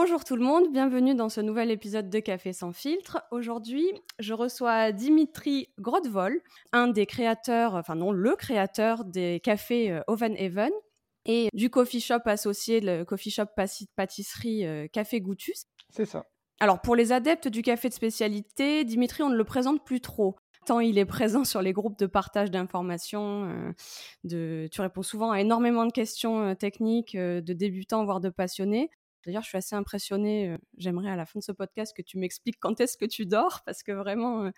Bonjour tout le monde, bienvenue dans ce nouvel épisode de Café sans filtre. Aujourd'hui, je reçois Dimitri Grodvol, un des créateurs, enfin non, le créateur des cafés euh, Oven Even et du coffee shop associé, le coffee shop pâtisserie euh, Café Goutus. C'est ça. Alors pour les adeptes du café de spécialité, Dimitri, on ne le présente plus trop. Tant il est présent sur les groupes de partage d'informations, euh, tu réponds souvent à énormément de questions techniques de débutants voire de passionnés. D'ailleurs, je suis assez impressionnée. J'aimerais à la fin de ce podcast que tu m'expliques quand est-ce que tu dors, parce que vraiment,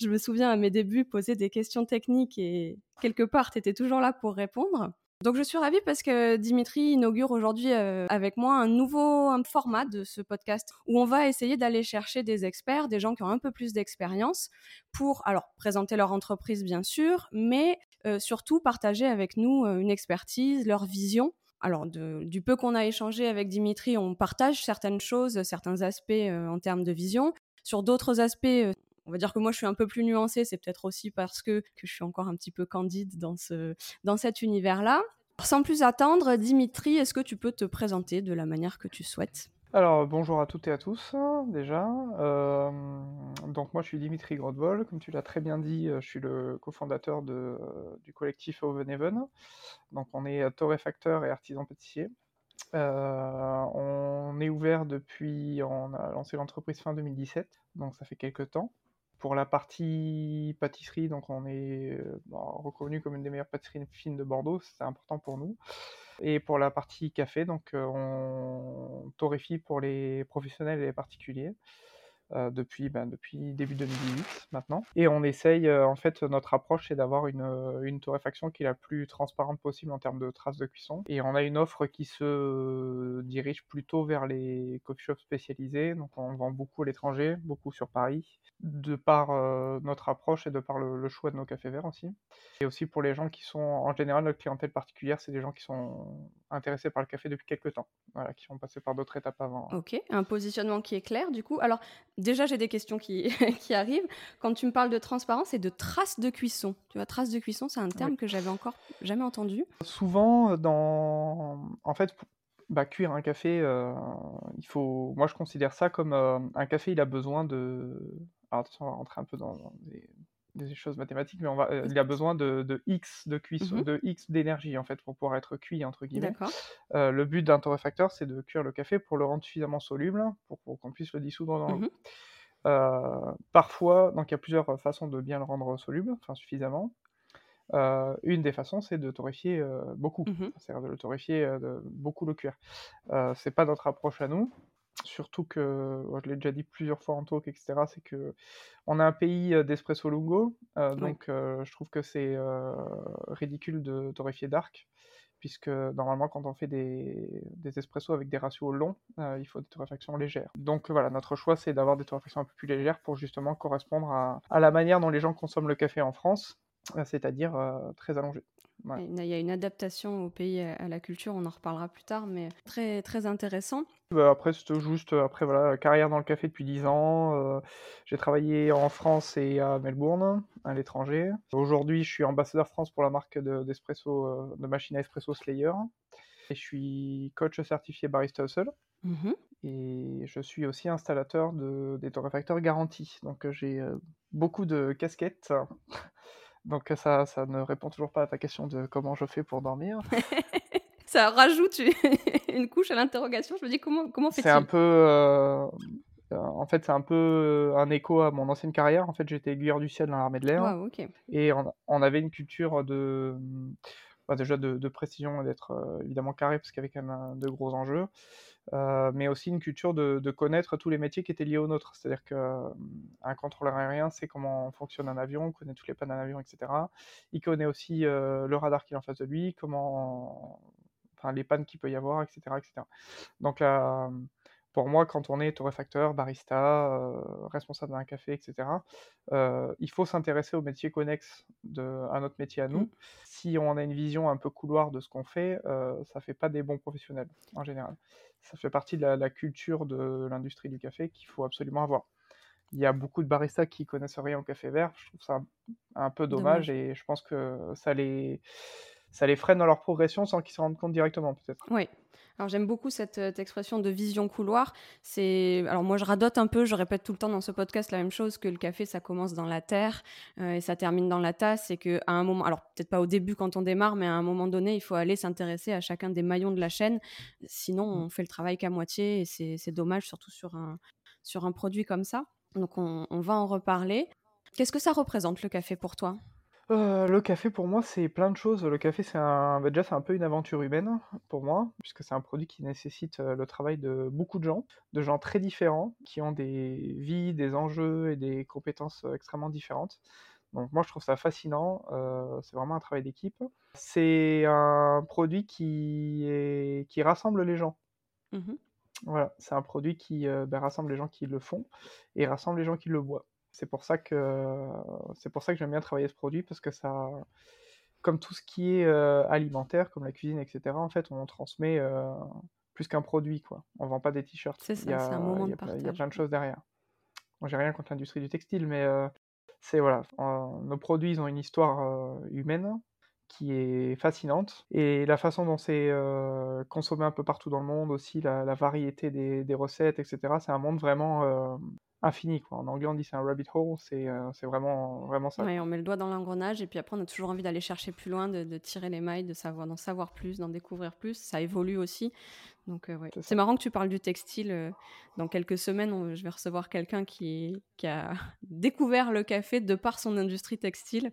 je me souviens à mes débuts poser des questions techniques et quelque part, tu étais toujours là pour répondre. Donc je suis ravie parce que Dimitri inaugure aujourd'hui avec moi un nouveau format de ce podcast où on va essayer d'aller chercher des experts, des gens qui ont un peu plus d'expérience pour alors présenter leur entreprise bien sûr, mais surtout partager avec nous une expertise, leur vision alors, du peu qu'on a échangé avec Dimitri, on partage certaines choses, certains aspects euh, en termes de vision. Sur d'autres aspects, euh, on va dire que moi je suis un peu plus nuancée, c'est peut-être aussi parce que, je suis encore un petit peu candide dans, ce, dans cet univers-là. Sans plus attendre, Dimitri, est-ce que tu peux te présenter de la manière que tu souhaites? Alors, bonjour à toutes et à tous, déjà. Euh, donc, moi, je suis Dimitri Grodvol. Comme tu l'as très bien dit, euh, je suis le cofondateur de, du collectif Oven Donc, on est torréfacteur et artisan pâtissier. Euh, on est ouvert depuis, on a lancé l'entreprise fin 2017, donc ça fait quelques temps. Pour la partie pâtisserie, donc on est reconnu comme une des meilleures pâtisseries fines de Bordeaux, c'est important pour nous. Et pour la partie café, donc on torréfie pour les professionnels et les particuliers. Euh, depuis, ben, depuis début 2018 maintenant. Et on essaye, euh, en fait, notre approche, c'est d'avoir euh, une, torréfaction qui est la plus transparente possible en termes de traces de cuisson. Et on a une offre qui se dirige plutôt vers les coffee shops spécialisés. Donc on vend beaucoup à l'étranger, beaucoup sur Paris, de par notre approche et de par le, choix de nos cafés verts aussi. Et aussi pour les gens qui sont, en général, notre clientèle particulière, c'est des gens qui sont intéressés par le café depuis quelques temps, voilà, qui sont passés par d'autres étapes avant. Ok, un positionnement qui est clair du coup. Alors déjà, j'ai des questions qui, qui, arrivent. Quand tu me parles de transparence et de traces de cuisson, tu vois, traces de cuisson, c'est un terme que j'avais encore jamais entendu. Souvent, dans, en fait, bah, cuire un café, euh, il faut. Moi, je considère ça comme euh, un café. Il a besoin de. Alors, attention, on va rentrer un peu dans, des, des choses mathématiques, mais on va, euh, il a besoin de, de X de cuisson, mmh de X d'énergie en fait pour pouvoir être cuit entre guillemets. Euh, le but d'un torréfacteur, c'est de cuire le café pour le rendre suffisamment soluble pour, qu'on puisse le dissoudre dans l'eau. Mmh euh, parfois, donc il y a plusieurs façons de bien le rendre soluble, enfin suffisamment. une des façons, c'est de torréfier beaucoup, mmh c'est-à-dire de le torréfier, de beaucoup le cuire. c'est pas notre approche à nous. Surtout que, je l'ai déjà dit plusieurs fois en talk, etc., c'est que on a un pays d'espresso lungo, donc je trouve que c'est ridicule de torréfier dark, puisque normalement quand on fait des, des espressos avec des ratios longs, il faut des torréfactions légères. Donc voilà, notre choix c'est d'avoir des torréfactions un peu plus légères pour justement correspondre à, à la manière dont les gens consomment le café en France, c'est-à-dire très allongé. Il y a une adaptation au pays, à la culture, on en reparlera plus tard, mais très, très intéressant. Bah, après, c'est juste, après, voilà, carrière dans le café depuis 10 ans. Euh, j'ai travaillé en France et à Melbourne, à l'étranger. Aujourd'hui, je suis ambassadeur France pour la marque d'espresso, de, de machine à espresso Slayer. Et je suis coach certifié barista seul. Mmh et je suis aussi installateur de, des torréfacteurs garantis. Donc, j'ai beaucoup de casquettes. Donc ça, ça ne répond toujours pas à ta question de comment je fais pour dormir. ça rajoute une couche à l'interrogation. Je me dis comment, comment fait-il C'est un peu... Euh, en fait, c'est un peu un écho à mon ancienne carrière. En fait, j'étais aiguilleur du ciel dans l'armée de l'air. Et on, avait une culture de bah, déjà de, précision et d'être évidemment carré parce qu'il y avait quand même de gros enjeux. Mais aussi une culture de, connaître tous les métiers qui étaient liés aux nôtres. C'est-à-dire qu'un contrôleur aérien sait comment fonctionne un avion, connaît toutes les pannes d'un avion, etc. Il connaît aussi le radar qui est en face de lui, comment, enfin, les pannes qu'il peut y avoir, etc. etc. Donc là, pour moi, quand on est torréfacteur, barista, euh, responsable d'un café, etc., euh, il faut s'intéresser aux métiers connexes de, à notre métier à nous. Mmh. Si on a une vision un peu couloir de ce qu'on fait, euh, ça ne fait pas des bons professionnels en général. Ça fait partie de la, culture de l'industrie du café qu'il faut absolument avoir. Il y a beaucoup de baristas qui connaissent rien au café vert. Je trouve ça un, peu dommage, et je pense que ça les, ça les freine dans leur progression sans qu'ils se rendent compte directement, peut-être. Oui, alors j'aime beaucoup cette, euh, expression de vision couloir. C'est alors moi je radote un peu, je répète tout le temps dans ce podcast la même chose que le café ça commence dans la terre euh, et ça termine dans la tasse et que à un moment, alors peut-être pas au début quand on démarre, mais à un moment donné il faut aller s'intéresser à chacun des maillons de la chaîne. Sinon mmh. on fait le travail qu'à moitié et c'est dommage surtout sur un sur un produit comme ça. Donc on va en reparler. Qu'est-ce que ça représente le café pour toi? Euh, le café pour moi c'est plein de choses. Le café c'est un bah, déjà c'est un peu une aventure humaine pour moi, puisque c'est un produit qui nécessite, euh, le travail de beaucoup de gens, de gens très différents, qui ont des vies, des enjeux et des compétences, euh, extrêmement différentes. Donc moi je trouve ça fascinant, c'est vraiment un travail d'équipe. C'est un produit qui est qui rassemble les gens. Mmh voilà, c'est un produit qui, bah, rassemble les gens qui le font et rassemble les gens qui le boivent. C'est pour ça que c'est pour ça que j'aime bien travailler ce produit parce que ça, comme tout ce qui est euh, alimentaire, comme la cuisine, etc. En fait, on transmet euh, plus qu'un produit, quoi. On vend pas des t-shirts. C'est ça, c'est un moment de partage. Il y a plein de choses derrière. Moi, j'ai rien contre l'industrie du textile, mais euh, c'est voilà, nos produits, ils ont une histoire humaine qui est fascinante et la façon dont c'est consommé un peu partout dans le monde aussi, la, variété des, des, recettes, etc. C'est un monde vraiment infini. Quoi. En anglais, on dit c'est un rabbit hole, c'est euh, vraiment, vraiment ça. on met le doigt dans l'engrenage et puis après, on a toujours envie d'aller chercher plus loin, de, tirer les mailles, de savoir, d'en savoir plus, d'en découvrir plus. Ça évolue aussi. Donc, euh, ouais. c'est marrant que tu parles du textile. Euh, dans quelques semaines, je vais recevoir quelqu'un qui, qui a découvert le café de par son industrie textile.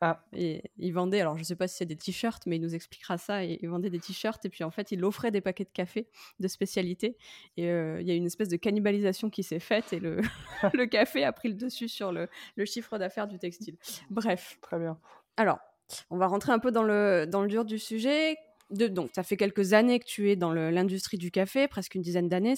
Ah. Et il vendait, alors je sais pas si c'est des t-shirts, mais il nous expliquera ça. Et il vendait des t-shirts et puis en fait, il offrait des paquets de café de spécialité. Et euh, il y a une espèce de cannibalisation qui s'est faite et le, le café a pris le dessus sur le, le chiffre d'affaires du textile. Bref. Très bien. Alors, on va rentrer un peu dans le, dans le dur du sujet. De, donc, ça fait quelques années que tu es dans l'industrie du café, presque une dizaine d'années.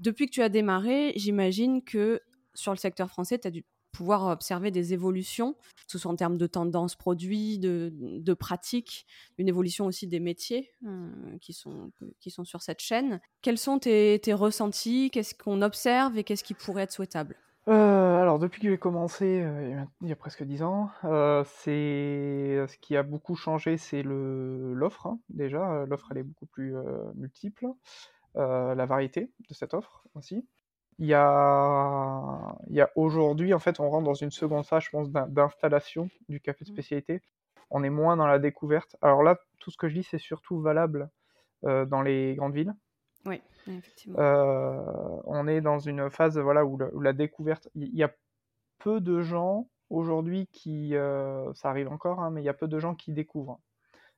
Depuis que tu as démarré, j'imagine que sur le secteur français, tu as dû pouvoir observer des évolutions, que ce en termes de tendances produits, de, pratiques, une évolution aussi des métiers euh, qui, sont, qui sont sur cette chaîne. Quels sont tes, ressentis? Qu'est-ce qu'on observe et qu'est-ce qui pourrait être souhaitable? Euh, alors depuis que j'ai commencé euh, il y a presque dix ans, ce qui a beaucoup changé, c'est l'offre hein, déjà. L'offre elle est beaucoup plus multiple, la variété de cette offre aussi. Il y a, il y a aujourd'hui, en fait, on rentre dans une seconde phase, je pense, d'installation du café de mmh. spécialité. On est moins dans la découverte. Alors là, tout ce que je dis, c'est surtout valable euh, dans les grandes villes. Oui, effectivement. Euh, on est dans une phase voilà, où, la, découverte. Il y a peu de gens aujourd'hui qui. Euh, ça arrive encore, hein, mais il y a peu de gens qui découvrent.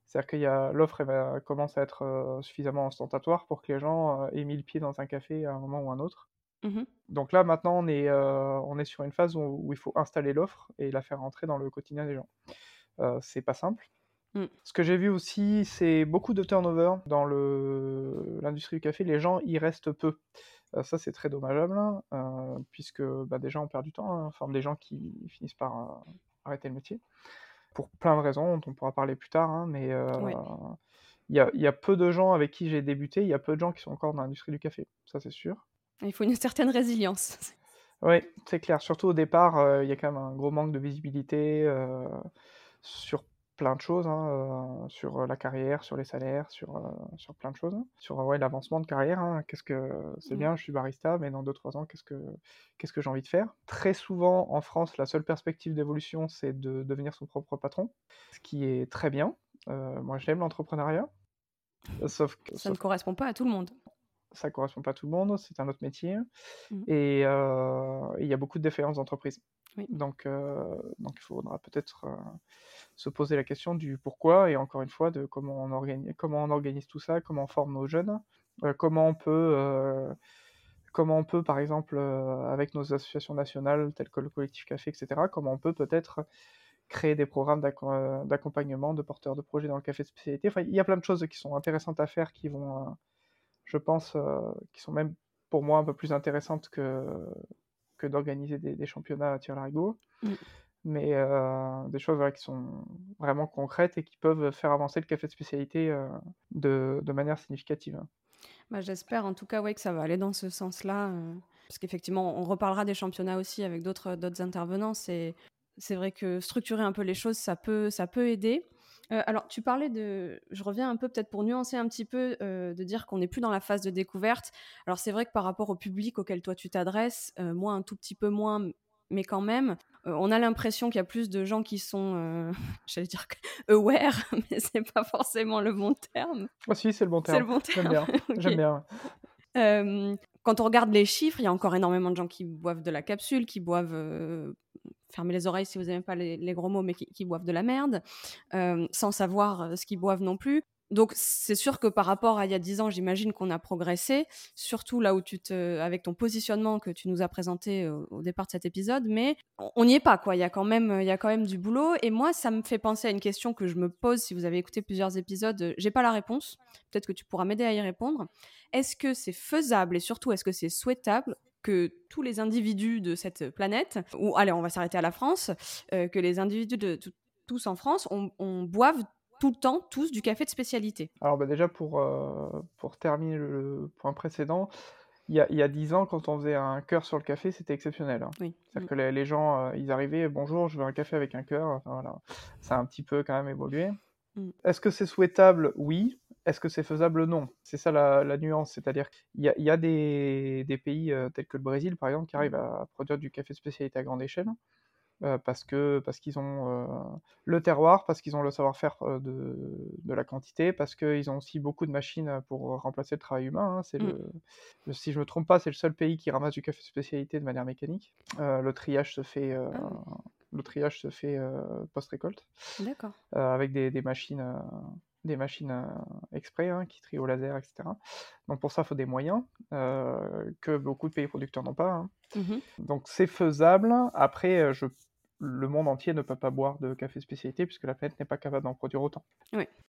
C'est-à-dire que l'offre commence à être suffisamment ostentatoire pour que les gens aient mis le pied dans un café à un moment ou un autre. Mmh Donc là, maintenant, on est, euh, on est sur une phase où, il faut installer l'offre et la faire rentrer dans le quotidien des gens. Euh, c'est pas simple. Mmh. Ce que j'ai vu aussi, c'est beaucoup de turnover dans l'industrie du café. Les gens y restent peu. Euh, ça, c'est très dommageable, hein, puisque bah, des gens ont perdu du temps, hein, enfin des gens qui finissent par arrêter le métier, pour plein de raisons dont on pourra parler plus tard, hein, mais il y, a, y, a, peu de gens avec qui j'ai débuté, il y a peu de gens qui sont encore dans l'industrie du café, ça c'est sûr. Il faut une certaine résilience. Oui, c'est clair. Surtout au départ, euh, il y a quand même un gros manque de visibilité euh, sur plein de choses, hein, euh, sur la carrière, sur les salaires, sur, sur plein de choses, hein. sur ouais, l'avancement de carrière. Hein. Qu'est-ce que c'est mmh. bien, je suis barista, mais dans 2-3 ans, qu'est-ce que qu'est-ce que j'ai envie de faire? Très souvent en France, la seule perspective d'évolution, c'est de devenir son propre patron, ce qui est très bien. moi, j'aime l'entrepreneuriat, sauf que ça ne correspond pas à tout le monde. Ça correspond pas à tout le monde, c'est un autre métier, Mmh. et euh, il y a beaucoup de différences d'entreprise. Oui. Donc, euh, donc il faudra peut-être euh, se poser la question du pourquoi, et encore une fois, de comment on organise, comment on organise tout ça, comment on forme nos jeunes, comment on peut, comment on peut, par exemple, euh, avec nos associations nationales telles que le collectif Café, etc., comment on peut peut-être créer des programmes d'acco- d'accompagnement de porteurs de projets dans le café de spécialité. Enfin, il y a plein de choses qui sont intéressantes à faire, qui vont, euh, je pense, euh, qui sont même pour moi un peu plus intéressantes que, que d'organiser des, des championnats à tir larigot. Mm. Mais euh, des choses voilà, qui sont vraiment concrètes et qui peuvent faire avancer le café de spécialité euh, de, de manière significative. Bah, J'espère en tout cas ouais, que ça va aller dans ce sens-là. parce qu'effectivement, on reparlera des championnats aussi avec d'autres intervenants. C'est c'est vrai que structurer un peu les choses, ça peut, ça peut aider. Euh, alors, tu parlais de. Je reviens un peu, peut-être pour nuancer un petit peu, euh, de dire qu'on n'est plus dans la phase de découverte. Alors, c'est vrai que par rapport au public auquel toi tu t'adresses, euh, moi un tout petit peu moins, mais quand même, on a l'impression qu'il y a plus de gens qui sont, j'allais dire, aware, mais c'est pas forcément le bon terme. Ah, si, c'est le bon C'est terme. le bon J'aime terme. bien. Ok. J'aime bien. Euh, quand on regarde les chiffres, il y a encore énormément de gens qui boivent de la capsule, qui boivent, euh, fermez les oreilles si vous n'aimez pas les, gros mots, mais qui, boivent de la merde, euh, sans savoir euh, ce qu'ils boivent non plus. Donc c'est sûr que par rapport à il y a 10 ans, j'imagine qu'on a progressé, surtout là où tu te, avec ton positionnement que tu nous as présenté au, au départ de cet épisode, mais on n'y est pas quoi. Il y a quand même, il y a quand même du boulot. Et moi, ça me fait penser à une question que je me pose si vous avez écouté plusieurs épisodes. J'ai pas la réponse. Peut-être que tu pourras m'aider à y répondre. Est-ce que c'est faisable et surtout est-ce que c'est souhaitable que tous les individus de cette planète, ou allez, on va s'arrêter à la France, euh, que les individus de tous en France, on, on boive tout le temps tous du café de spécialité. Alors bah, déjà, pour, euh, pour terminer le point précédent, il y a, 10 ans, quand on faisait un cœur sur le café, c'était exceptionnel. hein. Oui. C'est-à-dire que les, les gens, euh, ils arrivaient, bonjour, je veux un café avec un cœur. Enfin, voilà. Ça a un petit peu quand même évolué. Mm. Est-ce que c'est souhaitable? Oui. Est-ce que c'est faisable? Non. C'est ça la, la nuance. C'est-à-dire qu'il y a, il y a des, des pays euh, tels que le Brésil, par exemple, qui arrivent à produire du café de spécialité à grande échelle. euh, parce que parce qu'ils ont euh, le terroir, parce qu'ils ont le savoir-faire de, de la quantité, parce qu'ils ont aussi beaucoup de machines pour remplacer le travail humain. hein. C'est Mm. le, si je me trompe pas, c'est le seul pays qui ramasse du café de spécialité de manière mécanique. Le triage se fait, Ah le triage se fait euh, post-récolte D'accord. euh, avec des, des machines, euh, des machines euh, exprès hein, qui trient au laser, etc. Donc pour ça, il faut des moyens euh, que beaucoup de pays producteurs n'ont pas. hein. Mhm. Donc c'est faisable. Après, euh, je... le monde entier ne peut pas boire de café spécialité puisque la planète n'est pas capable d'en produire autant.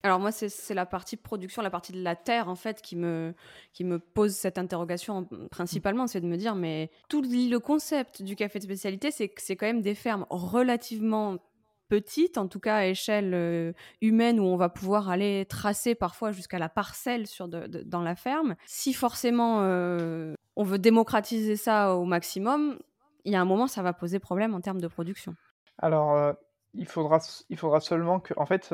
Alors moi, c'est c'est la partie production, la partie de la terre, en fait, qui me, qui me pose cette interrogation en- principalement, c'est de me dire, mais tout le concept du café de spécialité, c'est que c'est quand même des fermes relativement petites, en tout cas à échelle euh, humaine, où on va pouvoir aller tracer parfois jusqu'à la parcelle sur de- de- dans la ferme. Si forcément euh, on veut démocratiser ça au maximum, il y a un moment, ça va poser problème en termes de production. Alors, euh, il faudra, il faudra seulement que, en fait,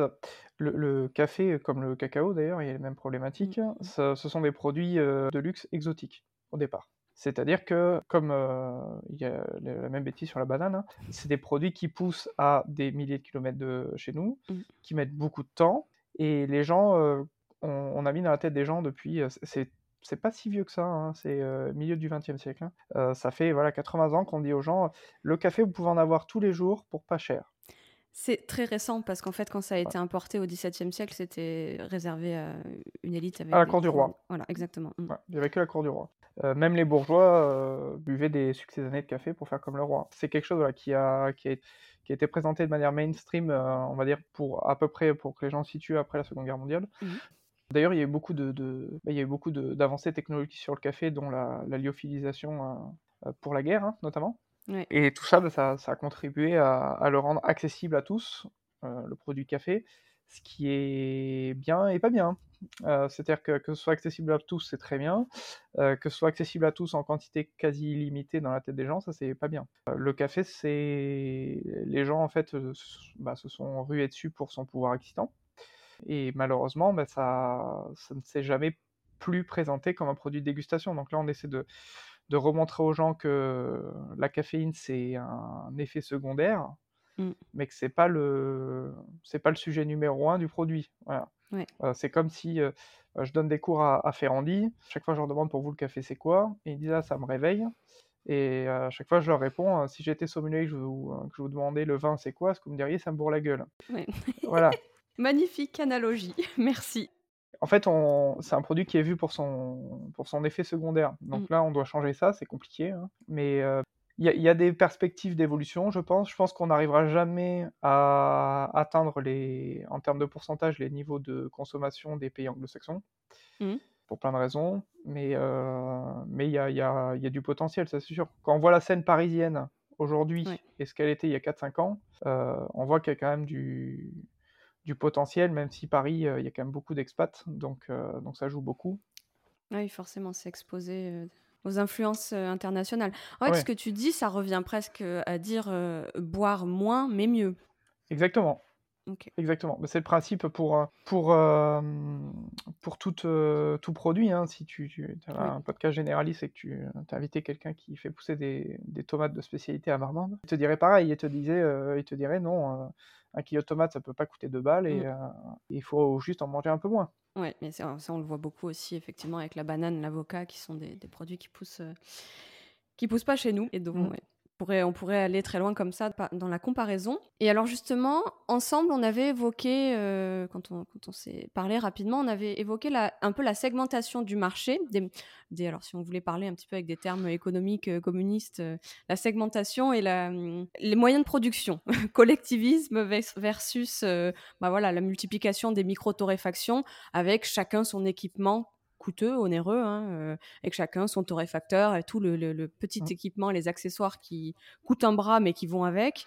le, le café, comme le cacao d'ailleurs, il y a les mêmes problématiques, Mhm. ce, ce sont des produits de luxe exotiques au départ. C'est-à-dire que, comme euh, il y a la même bêtise sur la banane, hein, c'est des produits qui poussent à des milliers de kilomètres de chez nous, Mhm. qui mettent beaucoup de temps, et les gens, euh, on, on a mis dans la tête des gens depuis, euh, c'est c'est pas si vieux que ça, hein, c'est euh, milieu du XXe siècle. hein. Euh, ça fait voilà 80 ans qu'on dit aux gens, le café vous pouvez en avoir tous les jours pour pas cher. C'est très récent parce qu'en fait, quand ça a été importé au XVIIe siècle, c'était réservé à une élite. Avec À la des cour du roi. Voilà, exactement. Mm. Ouais, il n'y avait que la cour du roi. Euh, même les bourgeois euh, buvaient des succédanés de café pour faire comme le roi. C'est quelque chose voilà, qui, a, qui, a, qui a été présenté de manière mainstream, euh, on va dire, pour à peu près pour que les gens se situent après la Seconde Guerre mondiale. Mhm. D'ailleurs, il y a eu beaucoup de, de- bah, il y a eu beaucoup de- d'avancées technologiques sur le café, dont la, la lyophilisation pour la guerre, hein, notamment. Ouais. Et tout ça, bah, ça, ça a contribué à, à le rendre accessible à tous, le produit café, ce qui est bien et pas bien. Euh, C'est-à-dire que, que ce soit accessible à tous, c'est très bien. Euh, que ce soit accessible à tous en quantité quasi illimitée dans la tête des gens, ça c'est pas bien. Euh, le café, c'est les gens en fait bah, se sont rués dessus pour son pouvoir excitant. Et malheureusement, bah, ça, ça ne s'est jamais plus présenté comme un produit de dégustation. Donc là, on essaie de, de remontrer aux gens que la caféine, c'est un effet secondaire Mmh. mais que c'est pas le c'est pas le sujet numéro un du produit. Voilà. Ouais. Euh, c'est comme si euh, je donne des cours à, à Ferrandi. Chaque fois, je leur demande pour vous le café, c'est quoi? Et ils disent ah, ça me réveille. Et à chaque fois, je leur réponds euh, si j'étais sommelier que je, vous, euh, que je vous demandais le vin, c'est quoi? Ce que vous me diriez, ça me bourre la gueule. Ouais. Voilà. Magnifique analogie, merci. En fait, on... c'est un produit qui est vu pour son, pour son effet secondaire. Donc Mm. là, on doit changer ça, c'est compliqué. hein. Mais euh, il y, a- il y a des perspectives d'évolution, je pense. Je pense qu'on n'arrivera jamais à atteindre, les, en termes de pourcentage, les niveaux de consommation des pays anglo-saxons, Mm. pour plein de raisons. Mais euh, mais il y a, y a- y a du potentiel, ça c'est sûr. Quand on voit la scène parisienne aujourd'hui Ouais. et ce qu'elle était il y a 4-5 ans, euh, on voit qu'il y a quand même du, du potentiel, même si Paris, euh, il y a quand même beaucoup d'expats, donc, donc ça joue beaucoup. Ah Oui, forcément, c'est exposé aux influences euh, internationales. En fait, Ouais. ce que tu dis, ça revient presque à dire euh, boire moins, mais mieux. Exactement. Exactement. C'est le principe pour, euh, pour, euh, pour tout, euh, tout produit. hein. Si tu, tu as Oui. un podcast généraliste et que tu as invité quelqu'un qui fait pousser des, des tomates de spécialité à Marmande, il te dirait pareil. Il te, disait, euh, il te dirait non, euh, un kilo de tomates, ça peut pas coûter deux balles et Mm. euh, il faut juste en manger un peu moins. Ouais, mais ça, ça, on le voit beaucoup aussi, effectivement, avec la banane, l'avocat, qui sont des, des produits qui poussent, euh, qui poussent pas chez nous. Et donc, Mm. ouais, on pourrait aller très loin comme ça dans la comparaison. Et alors, justement, ensemble, on avait évoqué, euh, quand on, s'est parlé rapidement, on avait évoqué un peu la segmentation du marché. Des, alors, si on voulait parler un petit peu avec des termes économiques euh, communistes, euh, la segmentation et les moyens de production, collectivisme vers- versus bah voilà, la multiplication des micro-torréfactions avec chacun son équipement coûteux, onéreux, hein, euh, avec chacun son torréfacteur et tout le, le- le petit Mm. équipement, les accessoires qui coûtent un bras mais qui vont avec.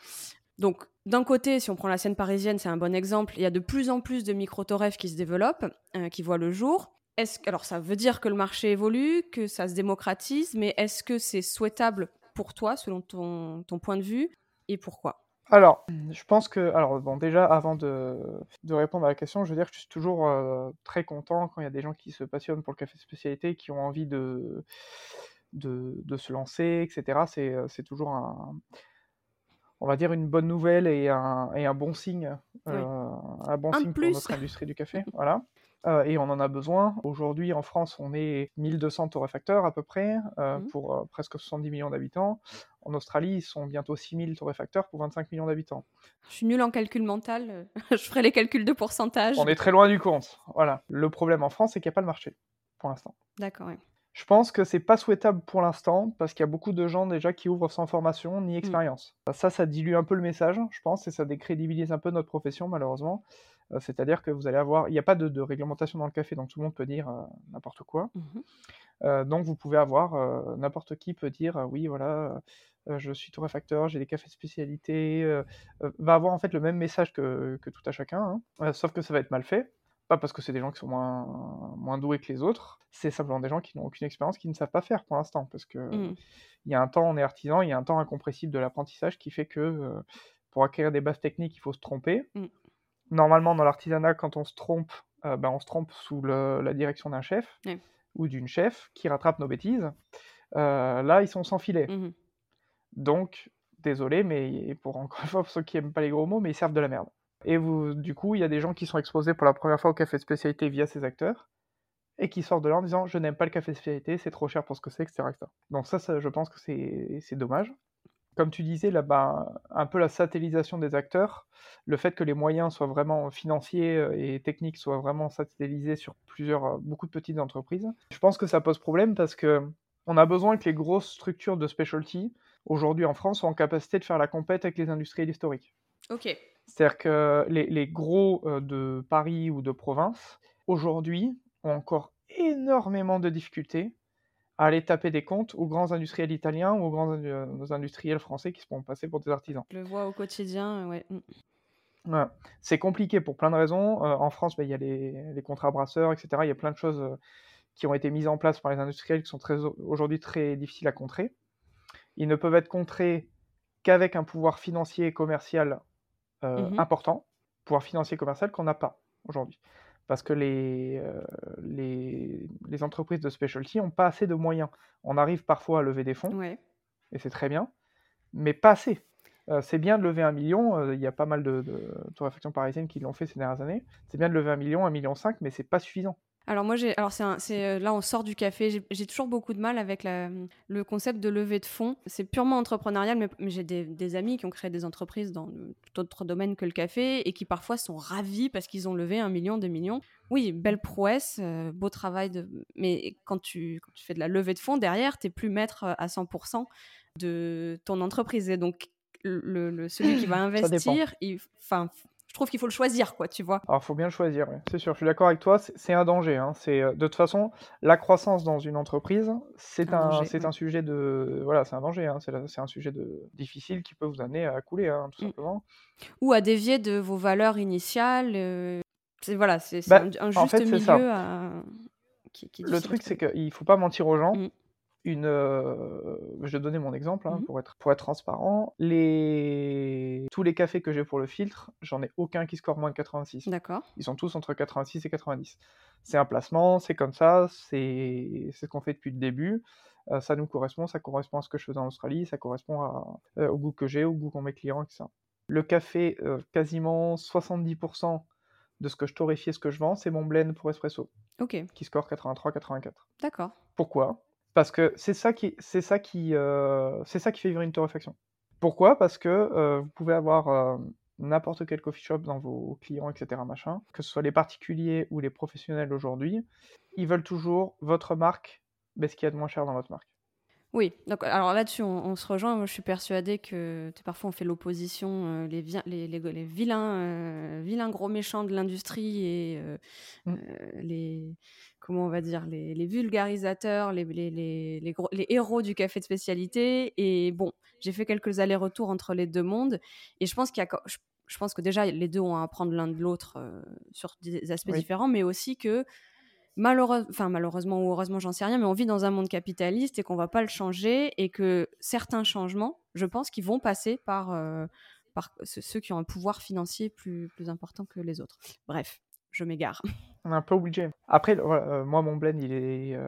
Donc, d'un côté, si on prend la scène parisienne, c'est un bon exemple, il y a de plus en plus de micro-torréfs qui se développent, euh, qui voient le jour. Est-ce, alors, ça veut dire que le marché évolue, que ça se démocratise, mais est-ce que c'est souhaitable pour toi, selon ton, ton point de vue, et pourquoi? Alors, je pense que, alors bon, déjà, avant de, de répondre à la question, je veux dire que je suis toujours euh, très content quand il y a des gens qui se passionnent pour le café spécialité, qui ont envie de, de, de se lancer, etc. C'est, euh, c'est toujours un, on va dire, une bonne nouvelle et un, et un bon signe, euh, un bon Un signe plus. pour notre industrie du café. Voilà. Euh, et on en a besoin. Aujourd'hui, en France, on est 1200 torréfacteurs à peu près, euh, Mhm. pour euh, presque 70 millions d'habitants. En Australie, ils sont bientôt 6000 torréfacteurs pour 25 millions d'habitants. Je suis nulle en calcul mental, je ferai les calculs de pourcentage. On est très loin du compte. Voilà. Le problème en France, c'est qu'il n'y a pas le marché, pour l'instant. D'accord, ouais. Je pense que c'est pas souhaitable pour l'instant, parce qu'il y a beaucoup de gens déjà qui ouvrent sans formation ni expérience. Ça, ça dilue un peu le message, je pense, et ça décrédibilise un peu notre profession, malheureusement. Euh, C'est-à-dire que vous allez avoir... Il n'y a pas de, de réglementation dans le café, donc tout le monde peut dire euh, n'importe quoi. Mhm. Euh, donc vous pouvez avoir, euh, n'importe qui peut dire, oui, voilà, je suis torréfacteur, j'ai des cafés de spécialité, va avoir en fait le même message que, que tout à chacun, hein. Sauf que ça va être mal fait. Pas parce que c'est des gens qui sont moins, moins doués que les autres, c'est simplement des gens qui n'ont aucune expérience, qui ne savent pas faire pour l'instant, parce que Mm. il y a un temps, on est artisan, il y a un temps incompressible de l'apprentissage qui fait que pour acquérir des bases techniques, il faut se tromper. Mm. Normalement, dans l'artisanat, quand on se trompe, euh, ben, on se trompe sous le- la direction d'un chef ou d'une chef qui rattrape nos bêtises. Euh, là, ils sont sans filet. Mhm. Donc, désolé, mais pour encore une fois, pour ceux qui aiment pas les gros mots, mais ils servent de la merde. Et vous, du coup, il y a des gens qui sont exposés pour la première fois au café de spécialité via ces acteurs et qui sortent de là en disant je n'aime pas le café de spécialité, c'est trop cher pour ce que c'est, etc., etc. Donc ça, ça, je pense que c'est c'est dommage. Comme tu disais, là, ben, un peu la satellisation des acteurs, le fait que les moyens soient vraiment financiers euh, et techniques soient vraiment satellisés sur plusieurs, euh, beaucoup de petites entreprises, je pense que ça pose problème parce que on a besoin que les grosses structures de specialty, aujourd'hui en France, soient en capacité de faire la compète avec les industriels historiques. Ok. C'est-à-dire que les, les gros euh, de Paris ou de province, aujourd'hui, ont encore énormément de difficultés à aller taper des comptes aux grands industriels italiens ou aux grands euh, aux industriels français qui se font passer pour des artisans. Je le vois au quotidien, ouais. Mm. Ouais. C'est compliqué pour plein de raisons. Euh, en France, bah, il y a les, les contrats brasseurs, etc. Il y a plein de choses euh, qui ont été mises en place par les industriels qui sont très, aujourd'hui très difficiles à contrer. Ils ne peuvent être contrés qu'avec un pouvoir financier et commercial euh, Mhm. important, pouvoir financier et commercial qu'on n'a pas aujourd'hui. Parce que les, euh, les, les entreprises de specialty n'ont pas assez de moyens. On arrive parfois à lever des fonds, Ouais. et c'est très bien, mais pas assez. Euh, c'est bien de lever un million, euh, il y a pas mal de, de torréfactions parisiennes qui l'ont fait ces dernières années. C'est bien de lever un million, un million cinq, mais c'est pas suffisant. Alors moi, j'ai, alors c'est, c'est là on sort du café. J'ai, toujours beaucoup de mal avec la, le concept de levée de fonds. C'est purement entrepreneurial, mais, j'ai des, des, amis qui ont créé des entreprises dans tout autre domaine que le café et qui parfois sont ravis parce qu'ils ont levé un million, deux millions. Oui, belle prouesse, beau travail, de... mais quand tu, quand tu fais de la levée de fonds derrière, t'es plus maître à 100% de ton entreprise. Et donc le, celui qui va investir, enfin, je trouve qu'il faut le choisir, quoi, tu vois. Alors, il faut bien le choisir, c'est sûr. Je suis d'accord avec toi. C'est un danger. Hein. C'est euh, de toute façon la croissance dans une entreprise, c'est un, c'est un sujet de, voilà, c'est un danger. Hein. C'est un sujet de difficile qui peut vous amener à couler, hein, tout mm. simplement. Ou à dévier de vos valeurs initiales. Euh, c'est voilà, c'est bah, un, juste milieu. À... le truc, c'est qu'il faut pas mentir aux gens. Mm une. Euh, je vais donner mon exemple hein, mmh pour, être, pour être transparent. Les... Tous les cafés que j'ai pour le filtre, j'en ai aucun qui score moins de 86. D'accord. Ils sont tous entre 86 et 90. C'est un placement, c'est comme ça, c'est ce qu'on fait depuis le début. Euh, ça nous correspond, ça correspond à ce que je faisais en Australie, ça correspond à, euh, au goût que j'ai, au goût qu'ont mes clients, etc. Le café, quasiment 70% de ce que je torréfie et ce que je vends, c'est mon blend pour espresso. Ok. Qui score 83-84. D'accord. Pourquoi? Parce que c'est ça qui, c'est ça qui, euh, c'est ça qui fait vivre une torréfaction. Pourquoi? Parce que euh, vous pouvez avoir euh, n'importe quel coffee shop dans vos clients, etc. Machin, que ce soit les particuliers ou les professionnels aujourd'hui, ils veulent toujours votre marque, mais ce qu'il y a de moins cher dans votre marque. Oui, donc alors là-dessus, on, se rejoint. Moi, je suis persuadée que parfois on fait l'opposition, euh, les, les, les, vilains, euh, vilains gros méchants de l'industrie et euh, mm. les comment on va dire les, vulgarisateurs, les, les, gros, les héros du café de spécialité. Et bon, j'ai fait quelques allers-retours entre les deux mondes et je pense qu'il y a, je, pense que déjà les deux ont à apprendre l'un de l'autre sur des aspects différents, mais aussi que enfin malheureusement ou heureusement, j'en sais rien, mais on vit dans un monde capitaliste et qu'on va pas le changer et que certains changements, je pense, qu'ils vont passer par, euh, par ceux qui ont un pouvoir financier plus, plus important que les autres. Bref, je m'égare. On est un peu obligé. Après, euh, moi, mon blend, il est, euh,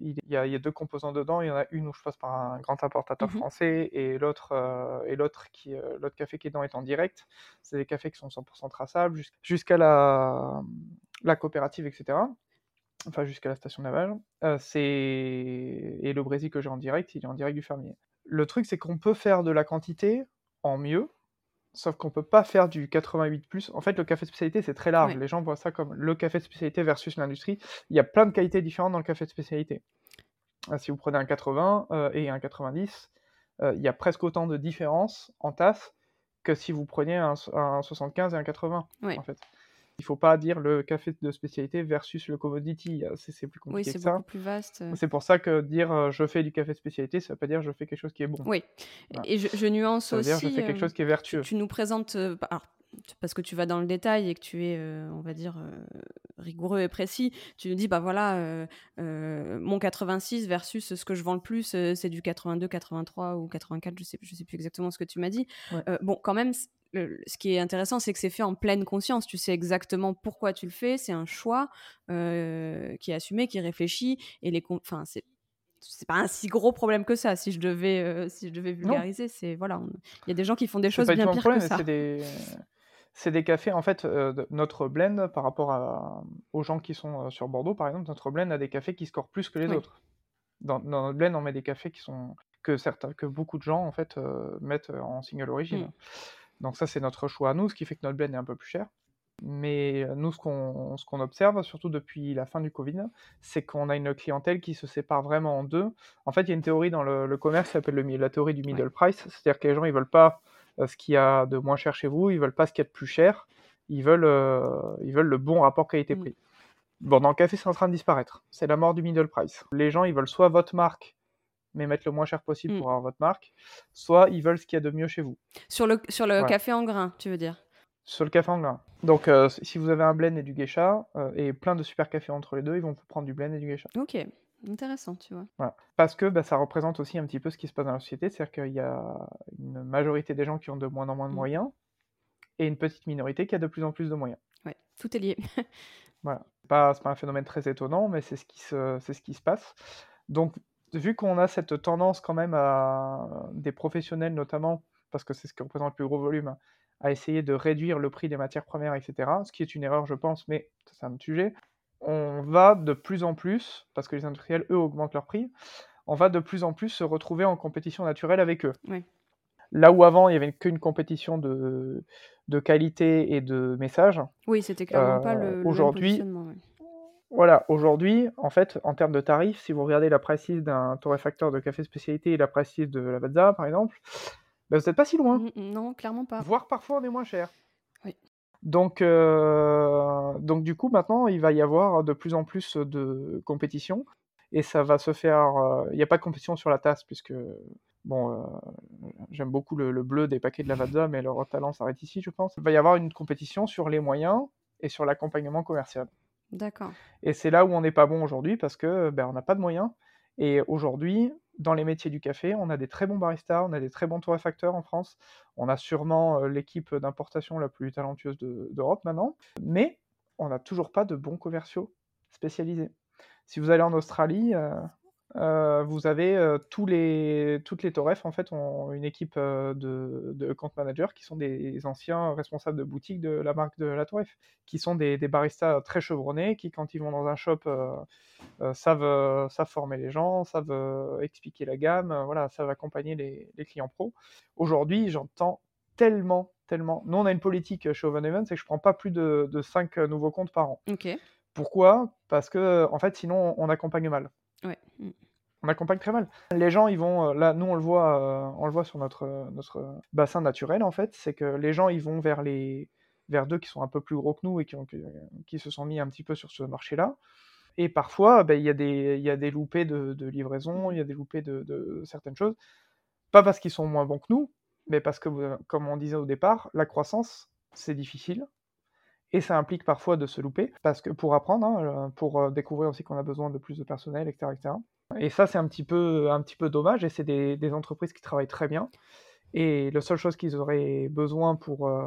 il, y a, il, y a, deux composants dedans. Il y en a une où je passe par un grand importateur mmh français et l'autre, et l'autre qui, l'autre café qui est dedans est en direct. C'est des cafés qui sont 100% traçables jusqu'à la, la coopérative, etc enfin jusqu'à la station navale, euh, c'est et le Brésil que j'ai en direct, il est en direct du fermier. Le truc, c'est qu'on peut faire de la quantité en mieux, sauf qu'on peut pas faire du 88+. En fait, le café de spécialité, c'est très large. Les gens voient ça comme le café de spécialité versus l'industrie. Il y a plein de qualités différentes dans le café de spécialité. Euh, si vous prenez un 80 euh, et un 90, il y a presque autant de différences en tasse que si vous preniez un, un 75 et un 80, en fait. Il ne faut pas dire le café de spécialité versus le commodity. C'est plus compliqué oui, c'est beaucoup plus vaste. C'est pour ça que dire euh, je fais du café de spécialité, ça ne veut pas dire je fais quelque chose qui est bon. Oui. Et je, nuance ça veut aussi. Dire je fais quelque euh, chose qui est vertueux. Tu, nous présentes. Euh, parce que tu vas dans le détail et que tu es, on va dire, rigoureux et précis, tu nous dis, bah voilà, mon 86 versus ce que je vends le plus, c'est du 82, 83 ou 84, je sais, je sais plus exactement ce que tu m'as dit. bon, quand même, ce qui est intéressant, c'est que c'est fait en pleine conscience. Tu sais exactement pourquoi tu le fais. C'est un choix euh, qui est assumé, qui est réfléchi. Et les, enfin, c'est c'est pas un si gros problème que ça. Si je devais, euh, si je devais vulgariser, c'est voilà, il y a des gens qui font des choses bien pires que ça. C'est des, c'est des cafés. En fait, euh, notre blend par rapport à, aux gens qui sont sur Bordeaux, par exemple, notre blend a des cafés qui scorent plus que les autres. Dans, notre blend, on met des cafés qui sont que certains, que beaucoup de gens en fait mettent en single origine. Mm. Donc ça, c'est notre choix à nous, ce qui fait que notre blend est un peu plus cher. Mais euh, nous, ce qu'on, observe, surtout depuis la fin du Covid, c'est qu'on a une clientèle qui se sépare vraiment en deux. En fait, il y a une théorie dans le, commerce qui s'appelle la théorie du middle price, c'est-à-dire que les gens, ils veulent pas euh, ce qu'il y a de moins cher chez vous, ils veulent pas ce qu'il y a de plus cher, ils veulent, euh, ils veulent le bon rapport qualité-prix. Mm. Bon, dans le café, c'est en train de disparaître. C'est la mort du middle price. Les gens, ils veulent soit votre marque mais mettre le moins cher possible mm. pour avoir votre marque, soit ils veulent ce qu'il y a de mieux chez vous. Sur le, sur le café en grain, tu veux dire? Sur le café en grain. Donc, euh, si vous avez un blend et du geisha, euh, et plein de super cafés entre les deux, ils vont vous prendre du blend et du geisha. Ok, intéressant, tu vois. Voilà. Parce que bah, ça représente aussi un petit peu ce qui se passe dans la société, c'est-à-dire qu'il y a une majorité des gens qui ont de moins en moins de mm. moyens, et une petite minorité qui a de plus en plus de moyens. Ouais, tout est lié. voilà. Pas, c'est pas un phénomène très étonnant, mais c'est ce qui se, ce qui se passe. Donc, vu qu'on a cette tendance quand même à des professionnels notamment parce que c'est ce qui représente le plus gros volume, à essayer de réduire le prix des matières premières, etc. Ce qui est une erreur, je pense, mais c'est un sujet. On va de plus en plus, parce que les industriels, eux, augmentent leur prix, on va de plus en plus se retrouver en compétition naturelle avec eux. Là où avant, il n'y avait qu'une compétition de, de qualité et de message. Oui, c'était clairement pas le, aujourd'hui, Voilà, aujourd'hui, en fait, en termes de tarifs, si vous regardez la précise d'un torréfacteur de café spécialité et la précise de la Lavazza, par exemple, ben, vous n'êtes pas si loin. Mm, mm, non, clairement pas. Voire parfois on est moins cher. Donc, euh, donc du coup, maintenant, il va y avoir de plus en plus de compétition. Et ça va se faire. Euh, il n'y a pas de compétition sur la tasse, puisque Bon, euh, j'aime beaucoup le, bleu des paquets de Lavazza, mais leur talent s'arrête ici, je pense. Il va y avoir une compétition sur les moyens et sur l'accompagnement commercial. D'accord. Et c'est là où on n'est pas bon aujourd'hui parce que ben, on n'a pas de moyens. Et aujourd'hui, dans les métiers du café, on a des très bons baristas, on a des très bons torréfacteurs en France. On a sûrement euh, l'équipe d'importation la plus talentueuse d'Europe maintenant, mais on n'a toujours pas de bons commerciaux spécialisés. Si vous allez en Australie, euh, euh, vous avez euh, tous les, toutes les Toref en fait ont une équipe euh, de, de compte managers qui sont des anciens responsables de boutique de la marque de la Toref, qui sont des, des baristas très chevronnés, qui quand ils vont dans un shop savent, savent former les gens, savent expliquer la gamme, voilà, savent accompagner les, les clients pro. Aujourd'hui, j'entends tellement, tellement. Nous, on a une politique chez Oven Event, c'est que je prends pas plus de, de 5 nouveaux comptes par an. Pourquoi? Parce que en fait, sinon, on accompagne mal. Mm. On accompagne très mal. Les gens, ils vont, euh, là, nous on le voit, euh, on le voit sur notre, notre bassin naturel en fait, c'est que les gens, ils vont vers les, vers d'eux qui sont un peu plus gros que nous et qui, ont, qui se sont mis un petit peu sur ce marché-là. Et parfois, ben, il y, a des, y a des loupés de, livraison, il y a des loupés de certaines choses. Pas parce qu'ils sont moins bons que nous, mais parce que, comme on disait au départ, la croissance, c'est difficile. Et ça implique parfois de se louper, parce que pour apprendre, hein, pour découvrir aussi qu'on a besoin de plus de personnel, etc. etc. Et ça, c'est un petit peu, un petit peu dommage, et c'est des, des, entreprises qui travaillent très bien. Et la seule chose qu'ils auraient besoin pour, euh,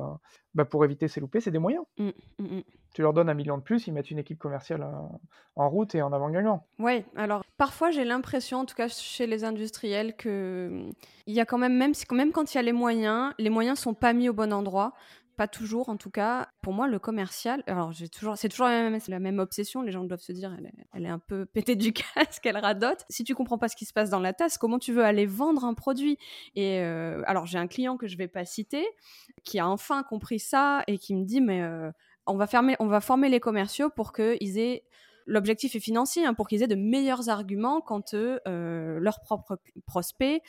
bah pour éviter ces loupés, c'est des moyens. Mmh, mmh, mmh. Tu leur donnes un million de plus, ils mettent une équipe commerciale euh, en route et en avant-gagnant. Oui, alors parfois j'ai l'impression, en tout cas chez les industriels, que il y a quand même, même, même quand il y a les moyens, les moyens sont pas mis au bon endroit pas toujours en tout cas. Pour moi, le commercial, alors j'ai toujours, c'est toujours la même, obsession. Les gens doivent se dire, elle est, un peu pétée du casque, elle radote. Si tu comprends pas ce qui se passe dans la tasse, comment tu veux aller vendre un produit? Et euh, alors j'ai un client que je vais pas citer qui a enfin compris ça et qui me dit, mais euh, on va fermer, on va former les commerciaux pour qu'ils aient L'objectif est financier, hein, pour qu'ils aient de meilleurs arguments quand euh, leurs propres prospects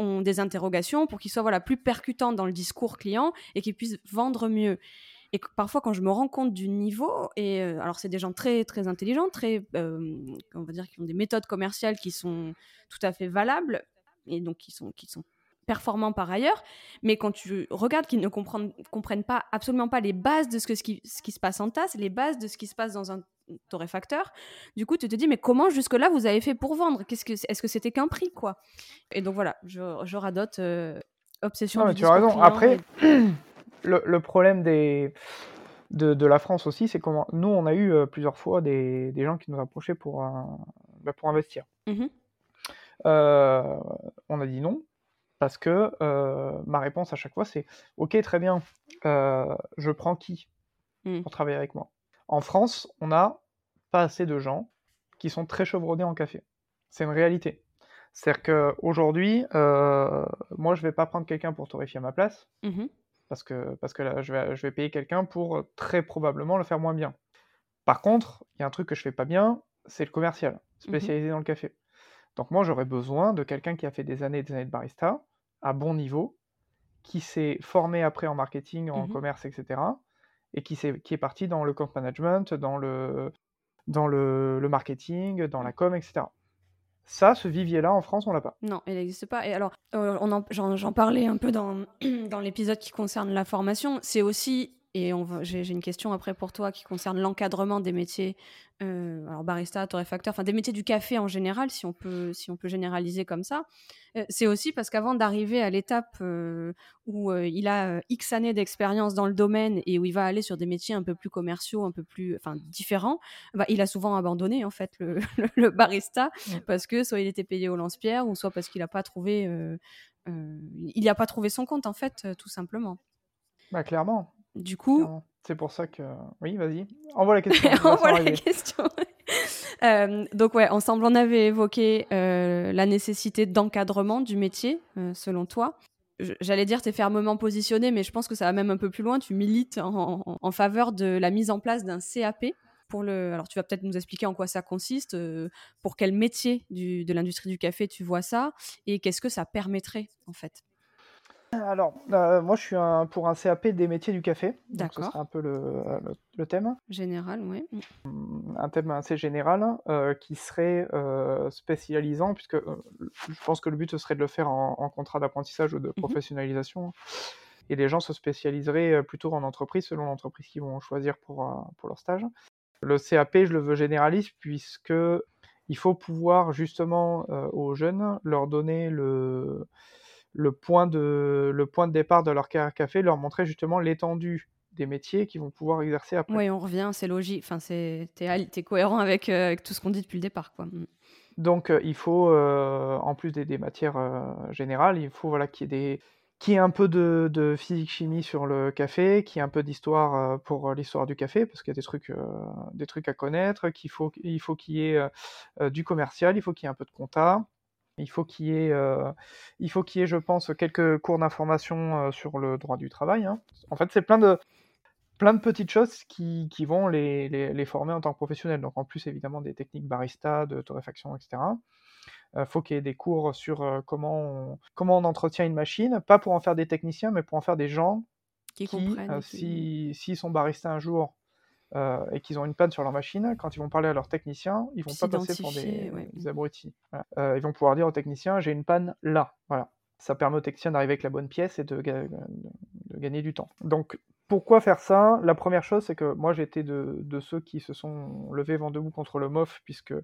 ont des interrogations pour qu'ils soient voilà, plus percutants dans le discours client et qu'ils puissent vendre mieux. Et parfois, quand je me rends compte du niveau, et euh, alors c'est des gens très très intelligents, très, euh, on va dire, qui ont des méthodes commerciales qui sont tout à fait valables et donc qui sont qui sont performants par ailleurs, mais quand tu regardes qu'ils ne comprennent, comprennent pas absolument pas les bases de ce, que, ce, qui, ce qui se passe en tasse, les bases de ce qui se passe dans un torréfacteur, du coup tu te dis mais comment jusque-là vous avez fait pour vendre? Qu'est-ce que Est-ce que c'était qu'un prix quoi? Et donc voilà, je, je radote euh, obsession. Non, mais tu as raison. Après, le, le, problème des... De, de, la France aussi, c'est comment nous on a eu euh, plusieurs fois des, des, gens qui nous approchaient pour, bah, pour investir. Mmh euh, on a dit non parce que ma réponse à chaque fois, c'est OK, très bien, je prends qui mmh. pour travailler avec moi? En France, on n'a pas assez de gens qui sont très chevronnés en café. C'est une réalité. C'est-à-dire qu'aujourd'hui, moi, je ne vais pas prendre quelqu'un pour torréfier à ma place, mmh parce que, parce que là, je, vais, je vais payer quelqu'un pour très probablement le faire moins bien. Par contre, il y a un truc que je fais pas bien, c'est le commercial, mmh spécialisé dans le café. Donc moi, j'aurais besoin de quelqu'un qui a fait des années et des années de barista, à bon niveau, qui s'est formé après en marketing, en mmh commerce, etc. Et qui, est, parti dans le compte management, dans le, marketing, dans la com, etc. Ça, ce vivier-là, en France, on l'a pas. Non, il n'existe pas. Et alors, euh, j'en parlais un peu dans l'épisode qui concerne la formation. C'est aussi et j'ai une question après pour toi qui concerne l'encadrement des métiers, euh, alors barista, torréfacteur, enfin des métiers du café en général, si on peut, si on peut généraliser comme ça. Euh, c'est aussi parce qu'avant d'arriver à l'étape euh, où il a X années d'expérience dans le domaine et où il va aller sur des métiers un peu plus commerciaux, un peu plus, enfin différents, bah, il a souvent abandonné en fait le, le, barista parce que soit il était payé au lance-pierre ou soit parce qu'il n'a pas trouvé il n'a pas trouvé son compte, en fait, tout simplement. Bah, clairement. Du coup. C'est pour ça que. Oui, vas-y. Envoie la question. Envoie la question. donc, ouais, ensemble, on avait évoqué la nécessité d'encadrement du métier, selon toi j'allais dire, tu es fermement positionné, mais je pense que ça va même un peu plus loin. Tu milites en, faveur de la mise en place d'un CAP. Pour le... Alors, tu vas peut-être nous expliquer en quoi ça consiste, euh, pour quel métier de l'industrie du café tu vois ça, et qu'est-ce que ça permettrait, en fait? Alors, euh, moi, je suis pour un CAP des métiers du café. D'accord. Ce sera un peu le, thème. Général, oui. Un thème assez général euh, qui serait euh, spécialisant, puisque je pense que le but serait de le faire en, contrat d'apprentissage ou de mmh professionnalisation. Et les gens se spécialiseraient plutôt en entreprise, selon l'entreprise qu'ils vont choisir pour, pour leur stage. Le CAP, je le veux généraliste, puisque il faut pouvoir justement aux jeunes leur donner le le point de, le point de départ de leur carrière café, leur montrer justement l'étendue des métiers qu'ils vont pouvoir exercer après. Oui, on revient, c'est logique, enfin, c'est, t'es, es cohérent avec, euh, avec, tout ce qu'on dit depuis le départ. Quoi. Mm. Donc euh, il faut, euh, en plus des, des matières générales, il faut voilà, qu'il y ait des qui ait un peu de, de physique-chimie sur le café, qui ait un peu d'histoire pour l'histoire du café, parce qu'il y a des trucs, des trucs à connaître, qu'il faut, il faut qu'il y ait du commercial, il faut qu'il y ait un peu de compta, il faut qu'il y ait, euh, il faut qu'il y ait, je pense, quelques cours d'information euh, sur le droit du travail. Hein. En fait, c'est plein de, plein de petites choses qui, qui vont les, les, les, former en tant que professionnels. Donc, en plus, évidemment, des techniques barista, de torréfaction, etc. Il euh, faut qu'il y ait des cours sur comment, on, comment on entretient une machine, pas pour en faire des techniciens, mais pour en faire des gens qui, qui s'ils si, sont baristas un jour, euh, et qu'ils ont une panne sur leur machine, quand ils vont parler à leur technicien, ils vont pas passer pour des, abrutis. Euh, ils vont pouvoir dire au technicien j'ai une panne là. Voilà. Ça permet au technicien d'arriver avec la bonne pièce et de, gagner du temps. Donc pourquoi faire ça? La première chose, c'est que moi j'étais de, de, ceux qui se sont levés vent debout contre le MOF, puisque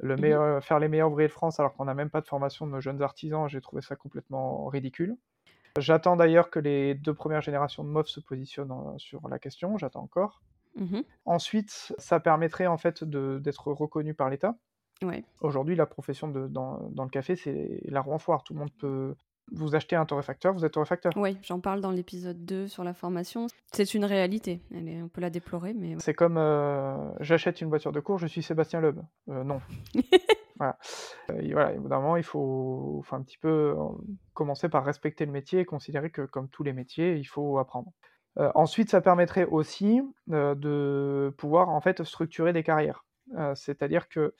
le meilleur, faire les meilleurs ouvriers de France alors qu'on n'a même pas de formation de nos jeunes artisans, j'ai trouvé ça complètement ridicule. J'attends d'ailleurs que les deux premières générations de MOF se positionnent euh, sur la question, j'attends encore. Mmh Ensuite, ça permettrait en fait d'être reconnu par l'État. Aujourd'hui, la profession de, dans, dans, le café, c'est la roue en foire. Tout le monde peut vous acheter un torréfacteur, vous êtes torréfacteur. Oui, j'en parle dans l'épisode 2 sur la formation. C'est une réalité. Elle est, on peut la déplorer, mais... C'est comme euh, j'achète une voiture de cours, je suis Sébastien Loeb. Euh, non. voilà. Euh, voilà. Moment, il faut, faut, un petit peu commencer par respecter le métier et considérer que, comme tous les métiers, il faut apprendre. Euh, ensuite, ça permettrait aussi euh, de pouvoir en fait structurer des carrières. Euh, c'est-à-dire que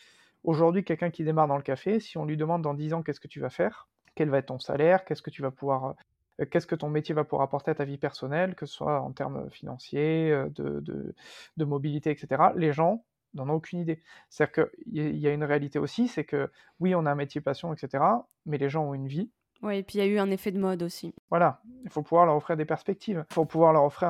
aujourd'hui, quelqu'un qui démarre dans le café, si on lui demande dans 10 ans qu'est-ce que tu vas faire, quel va être ton salaire, qu'est-ce que tu vas pouvoir qu'est-ce que ton métier va pouvoir apporter à ta vie personnelle, que ce soit en termes financiers, de, de, mobilité, etc. Les gens n'en ont aucune idée. C'est-à-dire qu'il y a une réalité aussi, c'est que oui, on a un métier passion, etc., mais les gens ont une vie, oui, et puis il y a eu un effet de mode aussi. Voilà, il faut pouvoir leur offrir des perspectives, il faut pouvoir leur offrir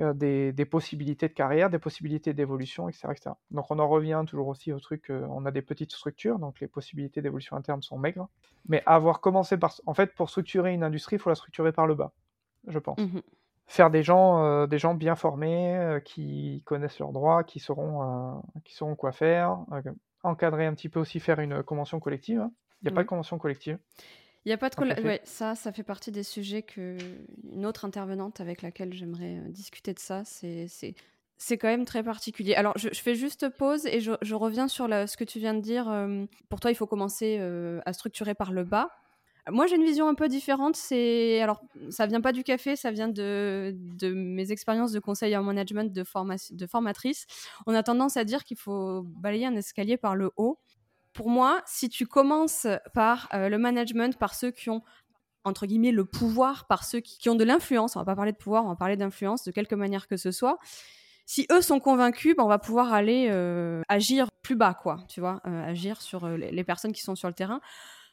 euh, des, possibilités de carrière, des possibilités d'évolution, etc., Donc on en revient toujours aussi au truc, euh, on a des petites structures, donc les possibilités d'évolution interne sont maigres. Mais avoir commencé par... En fait, pour structurer une industrie, il faut la structurer par le bas, je pense. Mmh Faire des gens, euh, des gens bien formés, qui connaissent leurs droits, qui sauront, qui sauront quoi faire, encadrer un petit peu aussi, faire une convention collective. Hein. Il n'y a pas de convention collective. Il n'y a pas de ouais, ça, ça fait partie des sujets que une autre intervenante avec laquelle j'aimerais euh, discuter de ça, c'est c'est quand même très particulier. Alors, je, fais juste pause et je, je reviens sur ce que tu viens de dire. Euh, pour toi, il faut commencer euh, à structurer par le bas. Moi, j'ai une vision un peu différente. C'est alors, ça vient pas du café, ça vient de, de mes expériences de conseil en management de, de formatrice. On a tendance à dire qu'il faut balayer un escalier par le haut pour moi, si tu commences par euh, le management, par ceux qui ont entre guillemets le pouvoir, par ceux qui, ont de l'influence, on va pas parler de pouvoir, on va parler d'influence de quelque manière que ce soit. Si eux sont convaincus, ben, on va pouvoir aller euh, agir plus bas, quoi, tu vois, euh, agir sur les personnes qui sont sur le terrain.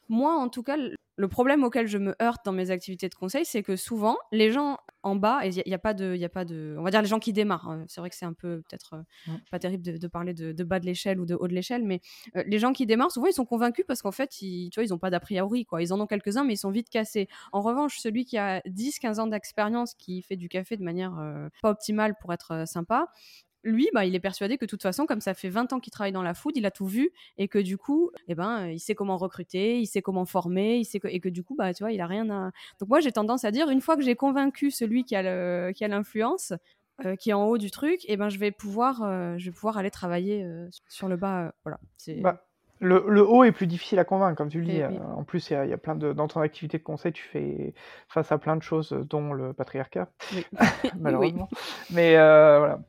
Moi, en tout cas, le problème auquel je me heurte dans mes activités de conseil, c'est que souvent, les gens en bas, il n'y a, pas de, y a pas de, on va dire les gens qui démarrent. Hein. c'est vrai que c'est un peu peut-être euh, pas terrible de, parler de, bas de l'échelle ou de haut de l'échelle, mais euh, les gens qui démarrent, souvent ils sont convaincus parce qu'en fait, ils, tu vois, ils n'ont pas d'a priori, quoi. Ils en ont quelques-uns, mais ils sont vite cassés. En revanche, celui qui a 10-15 ans d'expérience, qui fait du café de manière euh, pas optimale pour être sympa, lui, bah, il est persuadé que de toute façon, comme ça fait 20 ans qu'il travaille dans la food, il a tout vu et que du coup, eh ben, il sait comment recruter, il sait comment former, il sait et que du coup, bah, tu vois, il a rien à. Donc moi, j'ai tendance à dire, une fois que j'ai convaincu celui qui a l'influence, euh, qui est en haut du truc, et eh ben, je vais pouvoir, euh, je vais pouvoir aller travailler euh, sur le bas. voilà. Bah, le, le, haut est plus difficile à convaincre, comme tu le dis. En plus, il y, a plein de dans ton activité de conseil, tu fais face à plein de choses, dont le patriarcat, malheureusement. Mais voilà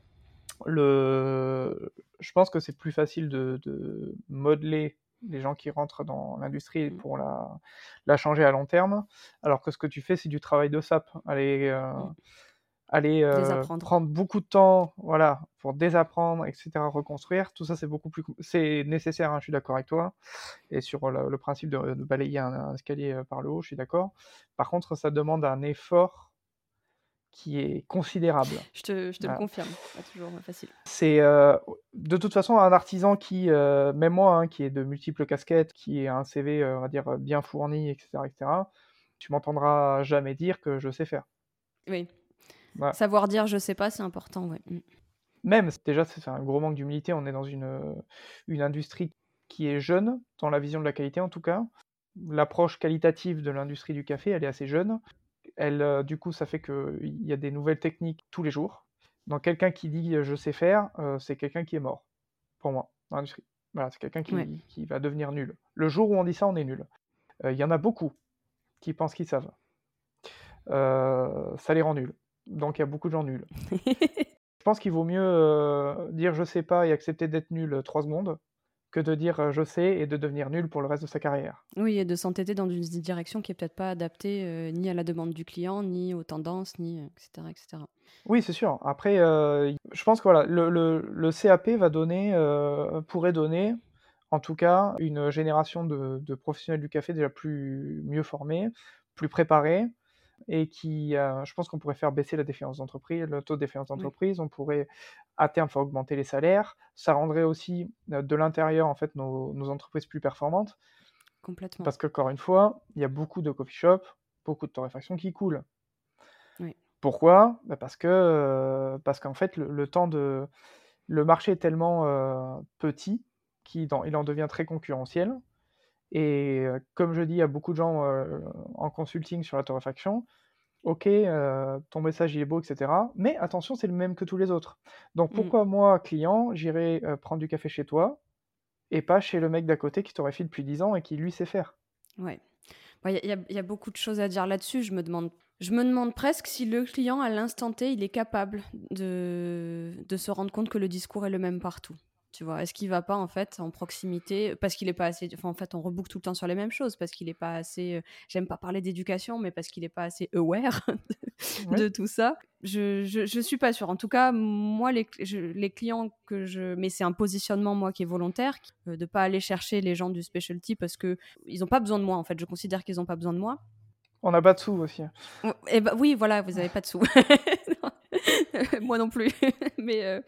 le... Je pense que c'est plus facile de, modeler les gens qui rentrent dans l'industrie mmh. pour la, la, changer à long terme, alors que ce que tu fais, c'est du travail de sap. Aller, euh, mmh. aller euh, prendre beaucoup de temps voilà, pour désapprendre, etc., reconstruire, tout ça, c'est beaucoup plus... C'est nécessaire, hein, je suis d'accord avec toi. Et sur le, principe de, balayer un, escalier euh, par le haut, je suis d'accord. Par contre, ça demande un effort qui est considérable. Je te, je te le confirme, pas toujours facile. C'est euh, de toute façon un artisan qui, euh, même moi, hein, qui est de multiples casquettes, qui a un CV, euh, on va dire, bien fourni, etc., etc., tu m'entendras jamais dire que je sais faire. Oui. Savoir dire je sais pas, c'est important, ouais. Mm. Même, déjà, c'est un gros manque d'humilité. On est dans une, une industrie qui est jeune, dans la vision de la qualité en tout cas. L'approche qualitative de l'industrie du café, elle est assez jeune. Elle, euh, du coup, ça fait qu'il y a des nouvelles techniques tous les jours. Donc, quelqu'un qui dit je sais faire, euh, c'est quelqu'un qui est mort, pour moi, dans l'industrie. Voilà, c'est quelqu'un qui, va devenir nul. Le jour où on dit ça, on est nul. Euh, il y en a beaucoup qui pensent qu'ils savent. ça les rend nuls. Donc, il y a beaucoup de gens nuls. je pense qu'il vaut mieux dire je sais pas et accepter d'être nul trois secondes que de dire je sais et de devenir nul pour le reste de sa carrière. Oui, et de s'entêter dans une direction qui est peut-être pas adaptée ni à la demande du client, ni aux tendances, ni etc. etc. Oui, c'est sûr. Après, je pense que voilà, le, le, CAP va donner, pourrait donner, en tout cas, une génération de, de, professionnels du café déjà plus mieux formés, plus préparés, et qui, euh, je pense qu'on pourrait faire baisser la défiance d'entreprise, le taux de défiance d'entreprise, on pourrait à terme faire augmenter les salaires, ça rendrait aussi euh, de l'intérieur en fait nos, entreprises plus performantes. Complètement. Parce que encore une fois, il y a beaucoup de coffee shops, beaucoup de torréfaction qui coulent. Oui. Pourquoi? Bah, Parce que euh, parce qu'en fait le, temps de le marché est tellement petit qu'il il en devient très concurrentiel et comme je dis à beaucoup de gens en consulting sur la torréfaction, ok, ton message il est beau, etc. Mais attention, c'est le même que tous les autres. Donc mmh. pourquoi moi, client, j'irai prendre du café chez toi et pas chez le mec d'à côté qui torréfie depuis 10 ans et qui lui sait faire? Ouais. Il y, a beaucoup de choses à dire là-dessus. Je me demande je me demande presque si le client, à l'instant T, il est capable de, de se rendre compte que le discours est le même partout. Tu vois, est-ce qu'il va pas en fait en proximité parce qu'il est pas assez. Enfin, en fait, on reboucle tout le temps sur les mêmes choses parce qu'il est pas assez. Euh, j'aime pas parler d'éducation, mais parce qu'il est pas assez aware de, tout ça. Je, je, suis pas sûre. En tout cas, moi, les, les clients que je. Mais c'est un positionnement moi qui est volontaire, de euh, de pas aller chercher les gens du specialty parce que ils ont pas besoin de moi. En fait, je considère qu'ils ont pas besoin de moi. On n'a pas de sous aussi. Eh ben, oui, voilà, vous avez pas de sous. moi non plus. mais euh,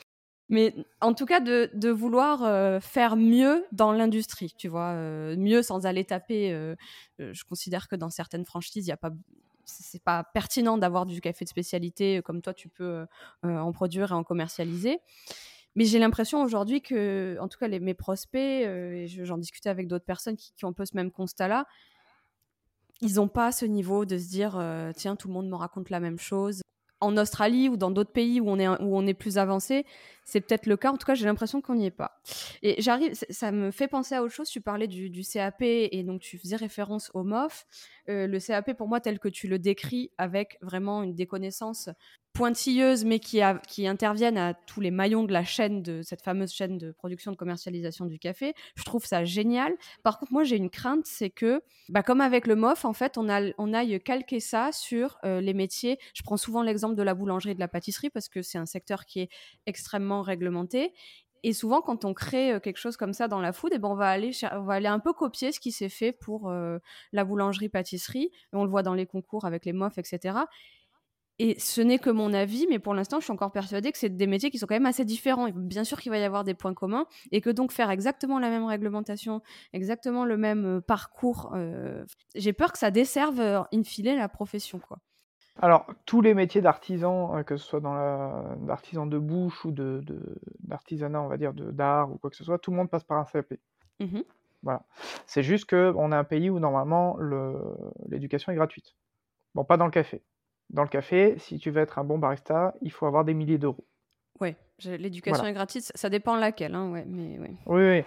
mais en tout cas de, vouloir euh, faire mieux dans l'industrie, tu vois, euh, mieux sans aller taper. Euh, je considère que dans certaines franchises, il y a pas c'est pas pertinent d'avoir du café de spécialité comme toi tu peux en produire et en commercialiser. Mais j'ai l'impression aujourd'hui que, en tout cas, mes prospects, et j'en discutais avec d'autres personnes qui, qui, ont un peu ce même constat-là, ils n'ont pas ce niveau de se dire tiens, tout le monde me raconte la même chose en Australie ou dans d'autres pays où on est, où on est plus avancé, c'est peut-être le cas. En tout cas, j'ai l'impression qu'on n'y est pas. Et j'arrive, ça me fait penser à autre chose. Tu parlais du, CAP et donc tu faisais référence au MOF. Euh, le CAP, pour moi, tel que tu le décris, avec vraiment une déconnaissance pointilleuses, mais qui, qui interviennent à tous les maillons de la chaîne, de cette fameuse chaîne de production de commercialisation du café. Je trouve ça génial. Par contre, moi, j'ai une crainte, c'est que, bah, comme avec le MOF, en fait, on, aille calquer ça sur euh, les métiers. Je prends souvent l'exemple de la boulangerie et de la pâtisserie parce que c'est un secteur qui est extrêmement réglementé. Et souvent, quand on crée euh, quelque chose comme ça dans la food, et eh ben on, va aller, on va aller un peu copier ce qui s'est fait pour euh, la boulangerie-pâtisserie. On le voit dans les concours avec les MOF, etc. Et ce n'est que mon avis, mais pour l'instant, je suis encore persuadée que c'est des métiers qui sont quand même assez différents. Et bien sûr qu'il va y avoir des points communs, et que donc faire exactement la même réglementation, exactement le même euh, parcours, euh, j'ai peur que ça desserve euh, in fine la profession, quoi. Alors, tous les métiers d'artisan, que ce soit dans l'artisan de bouche ou de, d'artisanat, on va dire, d'art ou quoi que ce soit, tout le monde passe par un CAP. Mmh voilà. C'est juste qu'on a un pays où normalement l'éducation est gratuite. Bon, pas dans le café. Dans le café, si tu veux être un bon barista, il faut avoir des milliers d'euros. Oui, l'éducation est gratuite, ça dépend laquelle, hein, ouais, mais Oui, oui,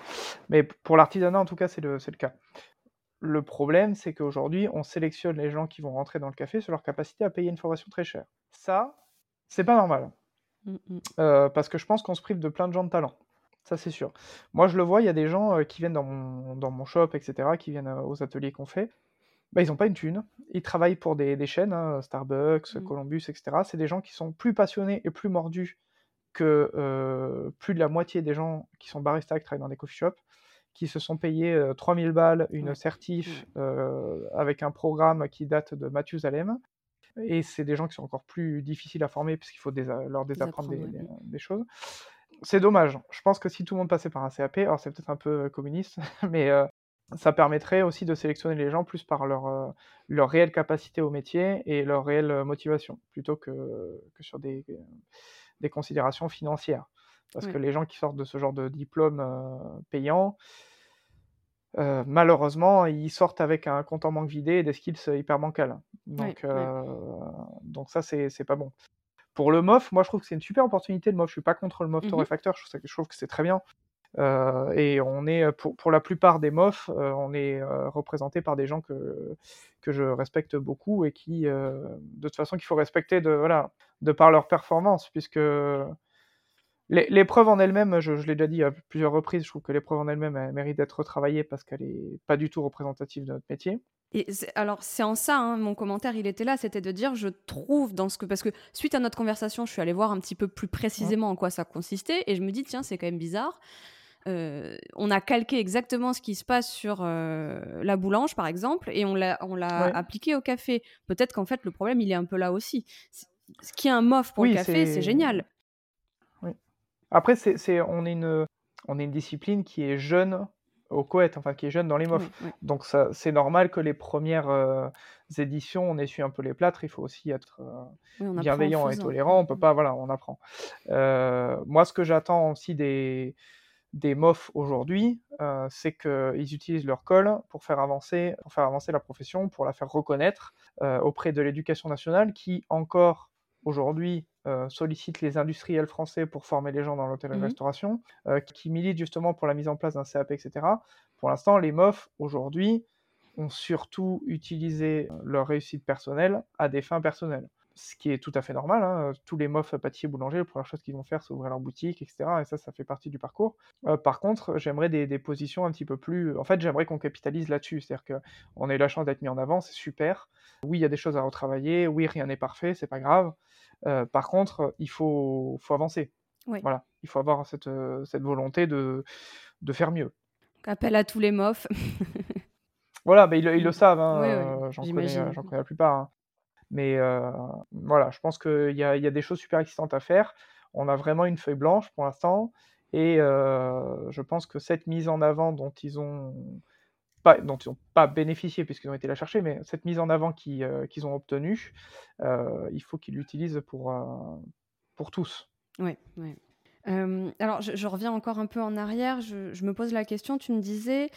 mais pour l'artisanat, en tout cas, c'est le, le cas. Le problème, c'est qu'aujourd'hui, on sélectionne les gens qui vont rentrer dans le café sur leur capacité à payer une formation très chère. Ça, c'est pas normal. Mmh, mmh. Euh, parce que je pense qu'on se prive de plein de gens de talent. Ça, c'est sûr. Moi, je le vois, il y a des gens euh, qui viennent dans mon, dans mon shop, etc., qui viennent euh, aux ateliers qu'on fait. Bah, ils n'ont pas une thune. Ils travaillent pour des, chaînes, hein, Starbucks, mmh. Columbus, etc. C'est des gens qui sont plus passionnés et plus mordus que plus de la moitié des gens qui sont baristas qui travaillent dans des coffee shops qui se sont payés 3000 balles, une certif avec un programme qui date de Mathusalem. Et c'est des gens qui sont encore plus difficiles à former puisqu'il faut leur désapprendre des, choses. C'est dommage. Je pense que si tout le monde passait par un CAP, alors c'est peut-être un peu communiste, mais ça permettrait aussi de sélectionner les gens plus par leur, leur réelle capacité au métier et leur réelle motivation, plutôt que, que sur des, des considérations financières. Parce que les gens qui sortent de ce genre de diplôme payant, malheureusement, ils sortent avec un compte en banque vidé et des skills hyper bancals. Donc, donc ça, c'est pas bon. Pour le MOF, moi, je trouve que c'est une super opportunité. Le MOF, je suis pas contre le MOF mmh torréfacteur, je, je trouve que c'est très bien. Et on est, pour, pour, la plupart des MOF, on est représenté par des gens que, que je respecte beaucoup et qui, de toute façon, qu'il faut respecter de, voilà, de par leur performance, puisque L'épreuve en elle-même, je, l'ai déjà dit à plusieurs reprises, je trouve que l'épreuve en elle-même mérite d'être retravaillée parce qu'elle n'est pas du tout représentative de notre métier. Et alors c'est en ça, hein, mon commentaire, il était là, c'était de dire, je trouve dans ce que, parce que suite à notre conversation, je suis allée voir un petit peu plus précisément en quoi ça consistait, et je me dis, tiens, c'est quand même bizarre. Euh, on a calqué exactement ce qui se passe sur euh, la boulange, par exemple, et on l'a, on l'a appliqué au café. Peut-être qu'en fait, le problème, il est un peu là aussi. Ce qui est un mof pour le café, c'est génial. Après, c'est, on, est une, on est une discipline qui est jeune au Coët, enfin qui est jeune dans les MOF. Donc c'est normal que les premières euh, éditions, on essuie un peu les plâtres. Il faut aussi être euh, bienveillant et tolérant. On peut pas, voilà, on apprend. Euh, moi, ce que j'attends aussi des, des MOF aujourd'hui, c'est qu'ils utilisent leur colle pour faire avancer, pour faire avancer la profession, pour la faire reconnaître auprès de l'éducation nationale, qui encore aujourd'hui euh, sollicite les industriels français pour former les gens dans l'hôtellerie-restauration, mmh euh, qui milite justement pour la mise en place d'un CAP, etc. Pour l'instant, les MOF, aujourd'hui, ont surtout utilisé leur réussite personnelle à des fins personnelles. Ce qui est tout à fait normal. Hein. Tous les MOF pâtissiers boulangers, la première chose qu'ils vont faire, c'est ouvrir leur boutique, etc. Et ça, ça fait partie du parcours. Euh, par contre, j'aimerais des, des, positions un petit peu plus. En fait, j'aimerais qu'on capitalise là-dessus. C'est-à-dire qu'on a eu la chance d'être mis en avant, c'est super. Oui, il y a des choses à retravailler. Oui, rien n'est parfait, c'est pas grave. Euh, par contre, il faut, faut avancer. Voilà, il faut avoir cette, euh, cette volonté de, de faire mieux. Appel à tous les mofs. voilà, mais ils, ils, le savent, hein, euh, j'en connais, connais, la plupart. Hein. Mais voilà, je pense qu'il y y a, des choses super excitantes à faire. On a vraiment une feuille blanche pour l'instant. Et je pense que cette mise en avant dont ils ont dont ils n'ont pas bénéficié puisqu'ils ont été la chercher, mais cette mise en avant qu'ils ont obtenue, il faut qu'ils l'utilisent pour, pour tous. Oui, oui. alors, je, reviens encore un peu en arrière. Je, je, me pose la question. Tu me disais,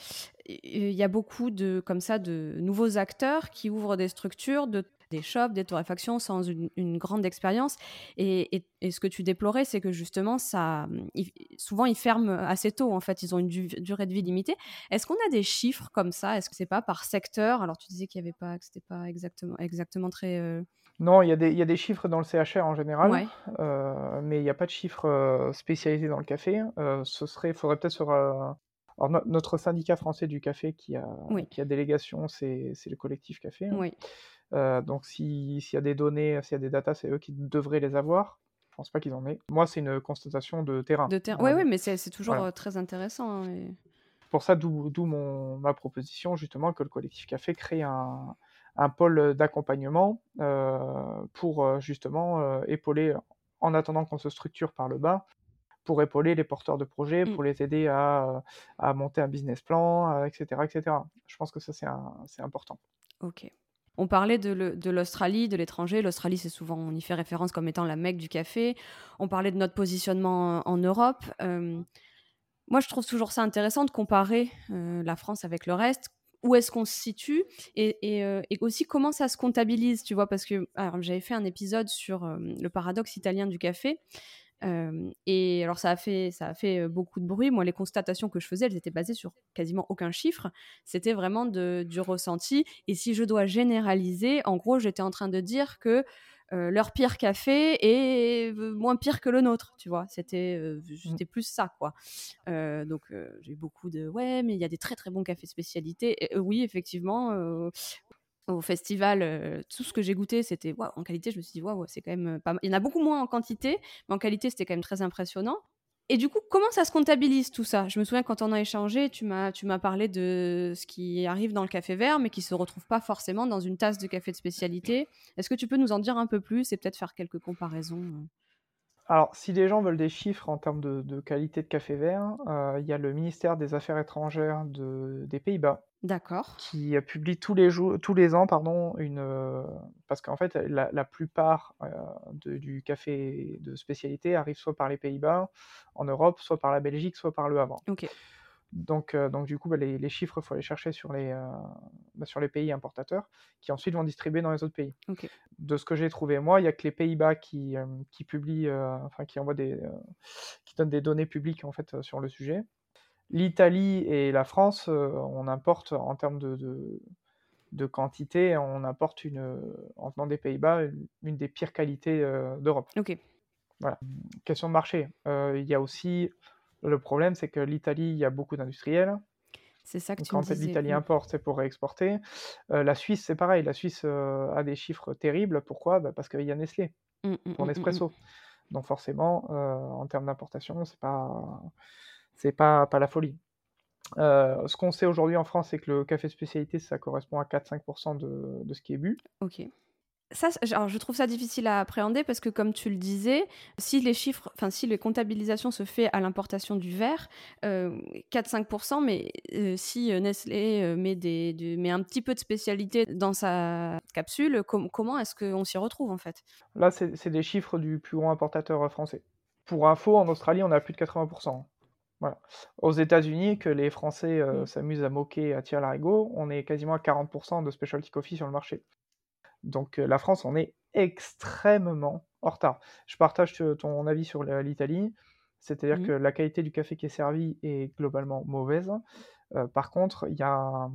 il y a beaucoup de comme ça de nouveaux acteurs qui ouvrent des structures de des shops, des torréfactions sans une, grande expérience. Et, ce que tu déplorais, c'est que justement, ça, souvent, ils ferment assez tôt. En fait, ils ont une durée de vie limitée. Est-ce qu'on a des chiffres comme ça? Est-ce que c'est pas par secteur? Alors, tu disais qu'il y avait pas, que c'était pas exactement, exactement très. Euh non, il y, a des, il y, a des chiffres dans le CHR en général, euh, mais il n'y a pas de chiffres euh, spécialisés dans le café. ce serait, faudrait peut-être sur alors, notre syndicat français du café qui a, qui a délégation, c'est le collectif café. Hein. Euh, donc s'il y a des données, s'il y a des datas, c'est eux qui devraient les avoir. Je pense pas qu'ils en aient. Moi, c'est une constatation de terrain. De terrain. Oui, oui, mais c'est toujours euh, très intéressant. Hein, Pour ça, d'où ma proposition, justement, que le collectif Café crée un, un pôle d'accompagnement euh, pour justement épauler, en attendant qu'on se structure par le bas, pour épauler les porteurs de projets, mmh. pour les aider à, à, monter un business plan, etc., etc. Je pense que ça, c'est important. Ok. On parlait de l'Australie, de l'étranger. L'Australie, c'est souvent, on y fait référence comme étant la mecque du café. On parlait de notre positionnement en Europe. Euh, moi, je trouve toujours ça intéressant de comparer euh, la France avec le reste. Où est-ce qu'on se situe? Et, euh, et, aussi comment ça se comptabilise, tu vois, parce que j'avais fait un épisode sur le paradoxe italien du café et alors ça a fait ça a fait beaucoup de bruit. Moi, les constatations que je faisais, elles étaient basées sur quasiment aucun chiffre. C'était vraiment de, du ressenti. Et si je dois généraliser, en gros, j'étais en train de dire que leur pire café est moins pire que le nôtre, tu vois? C'était mmh. plus ça, quoi. donc j'ai eu beaucoup de ouais, mais il y a des très très bons cafés spécialités. oui, effectivement, au festival, euh, tout ce que j'ai goûté, c'était en qualité, je me suis dit waouh, c'est quand même euh, pas mal. Il y en a beaucoup moins en quantité, mais en qualité, c'était quand même très impressionnant. Et du coup, comment ça se comptabilise tout ça? Je me souviens quand on a échangé, tu m'as tu m'as parlé de ce qui arrive dans le café vert, mais qui se retrouve pas forcément dans une tasse de café de spécialité. Est-ce que tu peux nous en dire un peu plus et peut-être faire quelques comparaisons euh? Alors, si les gens veulent des chiffres en termes de, qualité de café vert, il y a le ministère des Affaires étrangères des Pays-Bas D'accord. qui publie tous les jours, tous les ans, pardon, une euh, parce qu'en fait la, plupart euh, du café de spécialité arrive soit par les Pays-Bas en Europe, soit par la Belgique, soit par le Havre. Ok. Donc, euh, donc du coup, bah, les, chiffres, il faut les chercher sur les, bah, sur les pays importateurs, qui ensuite vont distribuer dans les autres pays. De ce que j'ai trouvé moi, il y a que les Pays-Bas qui, qui publient, enfin qui envoient des, qui donnent des données publiques en fait sur le sujet. L'Italie et la France, euh, on importe en termes de, de, quantité, on importe une, en venant des Pays-Bas une, des pires qualités euh, d'Europe. Ok. Voilà. Question de marché. Euh, il y a aussi le problème, c'est que l'Italie, il y a beaucoup d'industriels. C'est ça que tu quand l'Italie mm. importe, c'est pour réexporter. la Suisse, c'est pareil. La Suisse a des chiffres terribles. Pourquoi? Bah, Parce qu'il y a Nestlé mmh, mmh, pour mmh, Nespresso. Donc forcément, en termes d'importation, c'est pas c'est pas, pas la folie. Euh, ce qu'on sait aujourd'hui en France, c'est que le café spécialité, ça correspond à 4-5% de, de, ce qui est bu. Ok. Ça, alors je trouve ça difficile à appréhender parce que, comme tu le disais, si les chiffres, enfin, si les comptabilisations se fait à l'importation du verre, 4-5%, euh, mais euh, si Nestlé met, des, met un petit peu de spécialité dans sa capsule, comment est-ce qu'on s'y retrouve en fait? Là, c'est des chiffres du plus grand importateur français. Pour info, en Australie, on a plus de 80%. Voilà. Aux États-Unis, que les Français euh, mmh. s'amusent à moquer, à tirer l'arigot, on est quasiment à 40% de specialty coffee sur le marché. Donc euh, la France, on est extrêmement en retard. Je partage ton avis sur l'Italie, c'est-à-dire mmh. que la qualité du café qui est servi est globalement mauvaise. Euh, par contre, il y a,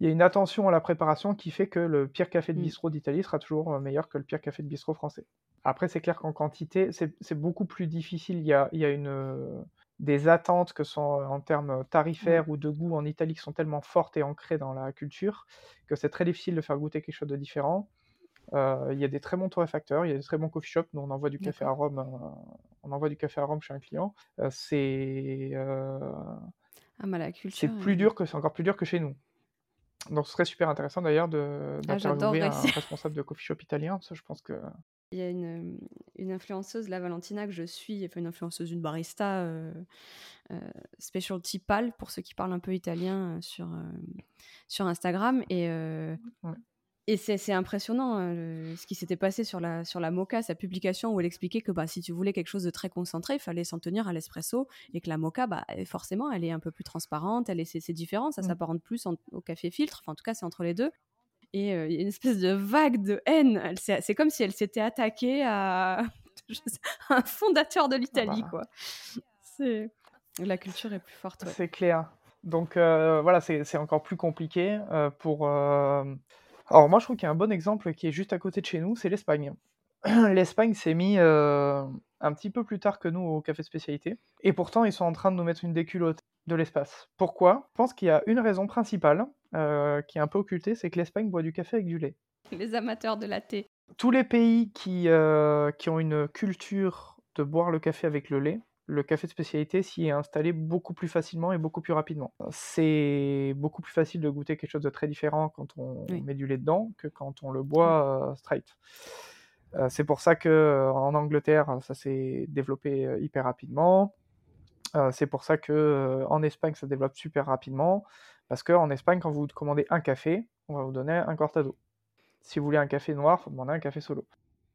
une attention à la préparation qui fait que le pire café de mmh. bistrot d'Italie sera toujours meilleur que le pire café de bistrot français. Après, c'est clair qu'en quantité, c'est beaucoup plus difficile. Il y a, il y a une des attentes que sont en termes tarifaires ou de goût en Italie qui sont tellement fortes et ancrées dans la culture que c'est très difficile de faire goûter quelque chose de différent. Il y a des très bons torréfacteurs, il y a des très bons coffee shops. Nous, on envoie du café à Rome, on envoie du café à Rome chez un client. c'est ah, c'est plus dur que c'est encore plus dur que chez nous. Donc, ce serait super intéressant d'ailleurs de ah, d'interviewer un responsable de coffee shop italien. Ça, je pense que il y a une, une, influenceuse, la Valentina, que je suis, enfin une influenceuse, une barista euh, euh, specialty pal, pour ceux qui parlent un peu italien euh, sur, sur Instagram. Et, et c'est impressionnant ce qui s'était passé sur la, sur la Mocha, sa publication, où elle expliquait que bah, si tu voulais quelque chose de très concentré, il fallait s'en tenir à l'espresso, et que la Mocha, bah, forcément, elle est un peu plus transparente, elle est, c'est différent, ça mmh. s'apparente plus au café filtre, enfin en tout cas c'est entre les deux et il y a une espèce de vague de haine. C'est comme si elle s'était attaquée à un fondateur de l'Italie, quoi. C'est la culture est plus forte. C'est clair. Donc voilà, c'est encore plus compliqué pour. Alors moi, je trouve qu'il y a un bon exemple qui est juste à côté de chez nous, c'est l'Espagne. L'Espagne s'est mis un petit peu plus tard que nous au café spécialité, et pourtant ils sont en train de nous mettre une déculotte de l'espace. Pourquoi? Je pense qu'il y a une raison principale euh, qui est un peu occultée, c'est que l'Espagne boit du café avec du lait. Les amateurs de latte. Tous les pays qui, euh, qui ont une culture de boire le café avec le lait, le café de spécialité s'y est installé beaucoup plus facilement et beaucoup plus rapidement. C'est beaucoup plus facile de goûter quelque chose de très différent quand on met du lait dedans que quand on le boit euh, straight. c'est pour ça que en Angleterre, ça s'est développé hyper rapidement c'est pour ça que en Espagne, ça développe super rapidement, parce qu'en Espagne, quand vous commandez un café, on va vous donner un cortado. Si vous voulez un café noir, il faut demander un café solo.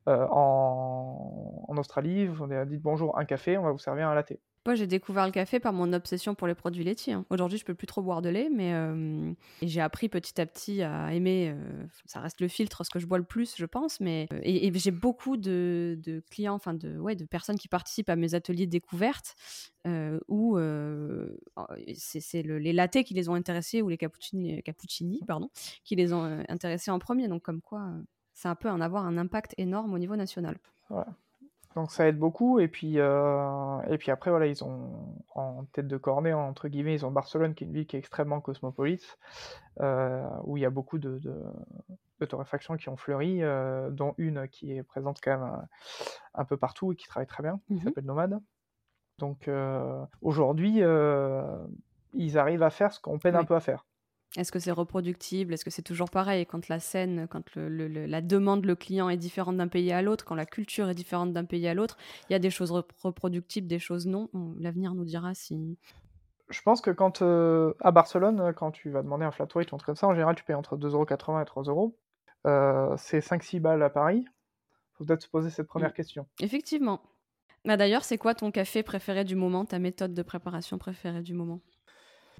en, en Australie, vous dites bonjour, un café, on va vous servir un latte. Moi, j'ai découvert le café par mon obsession pour les produits laitiers. Hein. Aujourd'hui, je peux plus trop boire de lait, mais euh, j'ai appris petit à petit à aimer. Euh, ça reste le filtre, ce que je bois le plus, je pense. Mais euh, et, j'ai beaucoup de, clients, enfin de ouais, de personnes qui participent à mes ateliers de découverte où c'est les lattés qui les ont intéressés ou les cappuccini, pardon, qui les ont intéressés en premier. Donc comme quoi, ça peut en avoir un impact énorme au niveau national. Donc ça aide beaucoup. Et puis, euh, et puis après, voilà, ils ont en tête de cornet, entre guillemets, ils ont Barcelone, qui est une ville qui est extrêmement cosmopolite, euh, où il y a beaucoup de, de, torréfactions qui ont fleuri, euh, dont une qui est présente quand même un peu partout et qui travaille très bien, qui mmh s'appelle Nomade. Donc aujourd'hui, ils arrivent à faire ce qu'on peine un peu à faire. Est-ce que c'est reproductible? Est-ce que c'est toujours pareil? Quand la scène, quand la demande, le client est différente d'un pays à l'autre, quand la culture est différente d'un pays à l'autre Il y a des choses reproductibles, des choses non? L'avenir nous dira si. Je pense que quand euh, à Barcelone, quand tu vas demander un flat white ou un truc comme ça, en général, tu payes entre 2,80€ et 3€. Euh, c'est 5-6 balles à Paris. faut peut-être se poser cette première mm. question. Effectivement. Bah, D'ailleurs, c'est quoi ton café préféré du moment, ta méthode de préparation préférée du moment?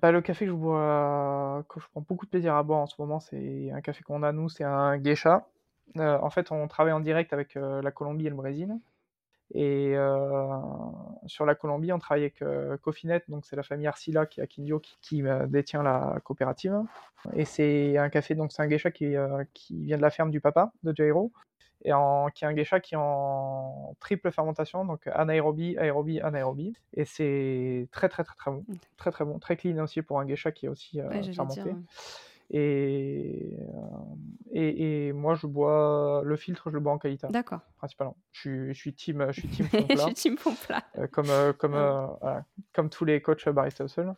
Bah, le café que je bois, que je prends beaucoup de plaisir à boire en ce moment, c'est un café qu'on a nous, c'est un geisha. Euh, en fait, on travaille en direct avec euh, la Colombie et le Brésil. Et euh, sur la Colombie, on travaille avec Cofinet, donc c'est la famille Arcila qui est à Quindio qui, détient la coopérative. Et c'est un café, donc c'est un geisha qui, qui vient de la ferme du papa de Jairo et en, qui est un geisha qui est en triple fermentation, donc anaérobie, aérobie, anaérobie. Et c'est très très très très bon, très très bon, très clean aussi pour un geisha qui est aussi euh, fermenté. Euh, et, et, moi, je bois le filtre, je le bois en qualité. D'accord. Principalement. Je suis, je suis team, je suis team fond plat. je suis team fond plat. Euh, comme, comme, comme tous les coachs barista sol.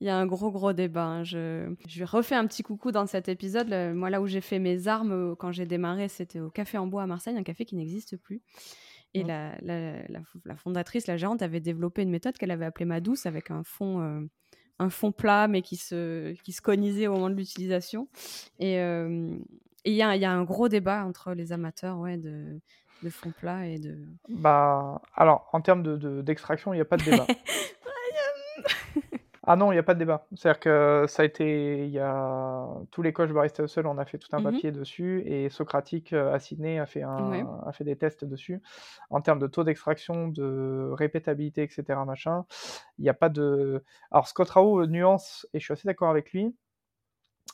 Il y a un gros, gros débat. Hein. Je, je refais un petit coucou dans cet épisode. moi, là où j'ai fait mes armes euh, quand j'ai démarré, c'était au Café en Bois à Marseille, un café qui n'existe plus. Et la, la, fondatrice, la gérante, avait développé une méthode qu'elle avait appelée Madouce avec un fond, euh, un fond plat, mais qui se, qui se conisait au moment de l'utilisation. Et euh, il y, a, y, a, un gros débat entre les amateurs ouais, de, de fond plat et de. Bah, alors, en termes d'extraction, de, il n'y a pas de débat. Ah non, il n'y a pas de débat. C'est-à-dire que ça a été, il y a tous les coachs barista seul, on a fait tout un mmh papier dessus, et Socratique euh, à Sydney a fait, un, a fait des tests dessus. En termes de taux d'extraction, de répétabilité, etc., machin, il n'y a pas de. Alors Scott Rao euh, nuance, et je suis assez d'accord avec lui.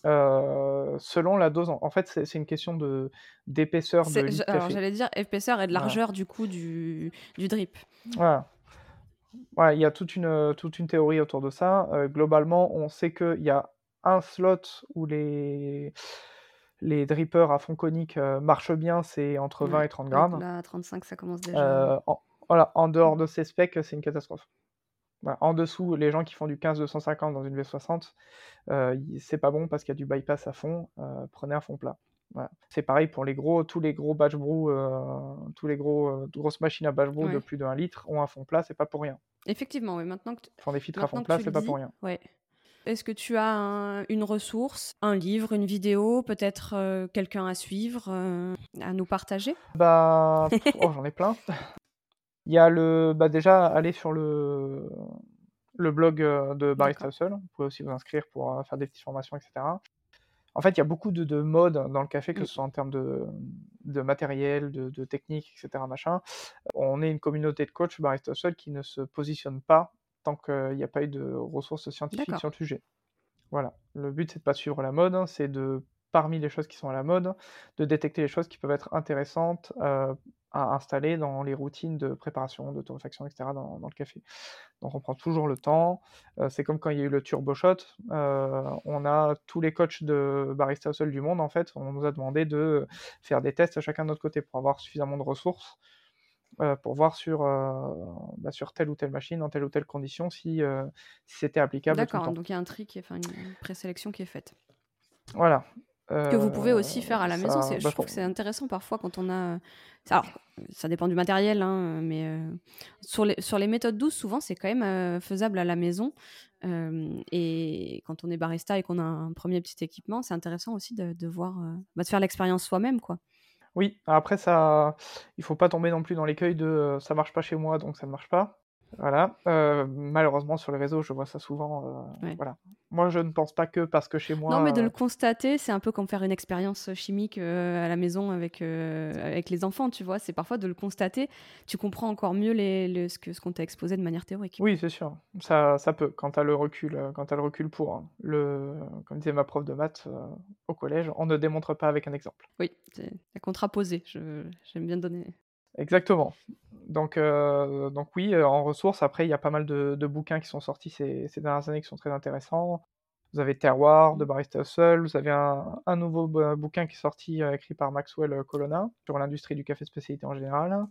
Euh, selon la dose, en fait, c'est une question de d'épaisseur de. Alors j'allais dire épaisseur et de largeur du coup du, du drip. Voilà. Ouais, il y a toute une, toute une théorie autour de ça. Euh, globalement, on sait qu'il y a un slot où les, les drippers à fond conique euh, marchent bien, c'est entre 20 et 30 grammes. Là, 35, ça commence déjà. Euh, en, voilà, en dehors de ces specs, c'est une catastrophe. En dessous, les gens qui font du 15-250 dans une V60, c'est pas bon parce qu'il y a du bypass à fond. prenez un fond plat. C'est pareil pour les gros, tous les gros batch brew, euh, tous les gros euh, grosses machines à batch brew de plus de 1 litre ont un fond plat, c'est pas pour rien. Effectivement, oui. Maintenant que font des filtres à fond plat, c'est pas pour rien. Ouais. Est-ce que tu as une ressource, un livre, une vidéo, peut-être euh, quelqu'un à suivre, à nous partager? Bah, oh, j'en ai plein. Il y a le, bah déjà aller sur le le blog de Barista Seul. Vous pouvez aussi vous inscrire pour faire des petites formations, etc. En fait, il y a beaucoup de, modes dans le café, que mmh. ce soit en termes de, matériel, de, technique, etc. Machin. On est une communauté de coachs barista seul qui ne se positionne pas tant qu'il n'y a pas eu de ressources scientifiques sur le sujet. Voilà. Le but, c'est de pas suivre la mode, hein, c'est de parmi les choses qui sont à la mode, de détecter les choses qui peuvent être intéressantes euh, à installer dans les routines de préparation, de torréfaction, etc. Dans, le café. Donc on prend toujours le temps. Euh, c'est comme quand il y a eu le turbo shot. Euh, on a tous les coachs de barista au sol du monde en fait. On nous a demandé de faire des tests à chacun de notre côté pour avoir suffisamment de ressources pour voir sur, bah, sur telle ou telle machine, dans telle ou telle condition, si, si c'était applicable. D'accord, donc il y a un tri, qui est, une présélection qui est faite. Voilà. Que vous pouvez aussi faire à la ça- maison. C'est- bah, je trouve que c'est intéressant parfois quand on a. Alors, ça dépend du matériel, hein, mais euh, sur, les, sur les méthodes douces, souvent, c'est quand même euh, faisable à la maison. Euh, et quand on est barista et qu'on a un premier petit équipement, c'est intéressant aussi de, de voir, euh, bah, de faire l'expérience soi-même, quoi. Oui, après ça, il faut pas tomber non plus dans l'écueil de euh, ça marche pas chez moi, donc ça ne marche pas. Voilà. Euh, malheureusement, sur les réseaux, je vois ça souvent. euh, Ouais. Voilà. Moi, je ne pense pas que parce que chez moi. non, mais de euh, le constater, c'est un peu comme faire une expérience chimique à la maison avec, avec les enfants, tu vois. C'est parfois de le constater, tu comprends encore mieux les, le- ce que ce qu'on t'a exposé de manière théorique. Oui, c'est sûr. Ça, ça peut, quand tu as le recul, quand tu le recul pour. hein. Le, comme disait ma prof de maths au collège, on ne démontre pas avec un exemple. Oui, c'est la contraposée. J'aime bien donner. Exactement. Donc, euh, donc oui, euh, en ressources, après, il y a pas mal de, de bouquins qui sont sortis ces, ces dernières années qui sont très intéressants. Vous avez Terroir de Barista Hustle, vous avez un, un nouveau bouquin qui est sorti, euh, écrit par Maxwell Colonna, sur l'industrie du café spécialité en général.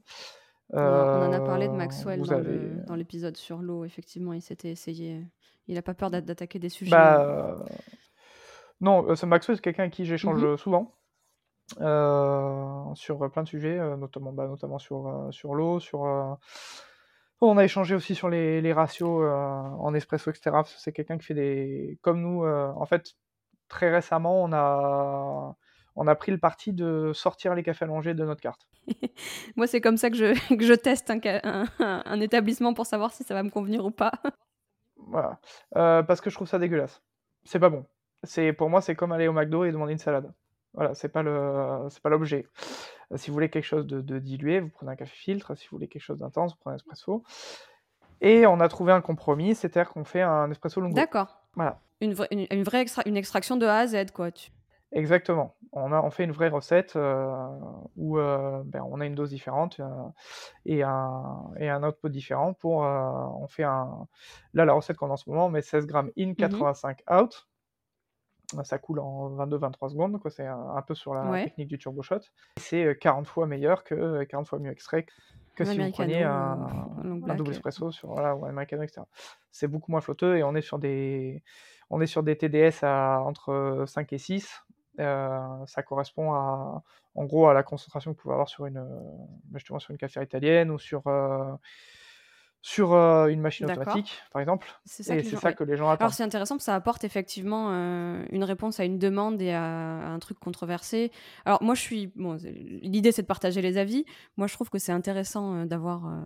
On en- on en a parlé de Maxwell dans avez- le- dans l'épisode sur l'eau. Effectivement, il s'était essayé. Il n'a pas peur d'a- d'attaquer des sujets. Bah, euh, non, ce Maxwell, c'est quelqu'un avec qui j'échange Mhm. souvent sur plein de sujets, euh, notamment, bah, notamment sur, euh, sur l'eau, sur. euh, On a échangé aussi sur les, les ratios euh, en espresso, etc. C'est quelqu'un qui fait des. Comme nous, euh, en fait, très récemment, on a, on a pris le parti de sortir les cafés allongés de notre carte. Moi, c'est comme ça que je, que je teste un, un- un établissement pour savoir si ça va me convenir ou pas. Voilà. Euh, parce que je trouve ça dégueulasse. C'est pas bon. C'est pour moi, c'est comme aller au McDo et demander une salade. Voilà, c'est pas le, c'est pas l'objet. Euh, Si vous voulez quelque chose de, de dilué, vous prenez un café filtre. Si vous voulez quelque chose d'intense, vous prenez un espresso. Et on a trouvé un compromis, c'est-à-dire qu'on fait un espresso lungo. D'accord. Voilà, Une, vraie- une, une vraie extra- une extraction de A à Z, quoi. Tu- exactement. On a, on fait une vraie recette euh, où euh, ben, on a une dose différente euh, et un et un output différent pour. on fait un. Là, la recette qu'on a en ce moment, on met 16 grammes in, 85 out. Ça coule en 22-23 secondes, quoi. C'est un, un peu sur la Ouais. technique du turbo shot. C'est euh, 40 fois meilleur que euh, 40 fois mieux extrait que si vous preniez euh, un, black, double euh. espresso sur voilà, ou un americano, etc. C'est beaucoup moins flotteux et on est sur des on est sur des TDS à entre 5 et 6. Euh, ça correspond à en gros à la concentration que vous pouvez avoir sur une euh, justement sur une cafetière italienne ou sur euh, sur euh, une machine automatique par exemple. C'est ça, Et que les c'est gens- ça ouais. que les gens attendent. Alors c'est intéressant parce que ça apporte effectivement euh, une réponse à une demande et à, à un truc controversé. Alors moi je suis bon, l'idée c'est de partager les avis. Moi je trouve que c'est intéressant euh, d'avoir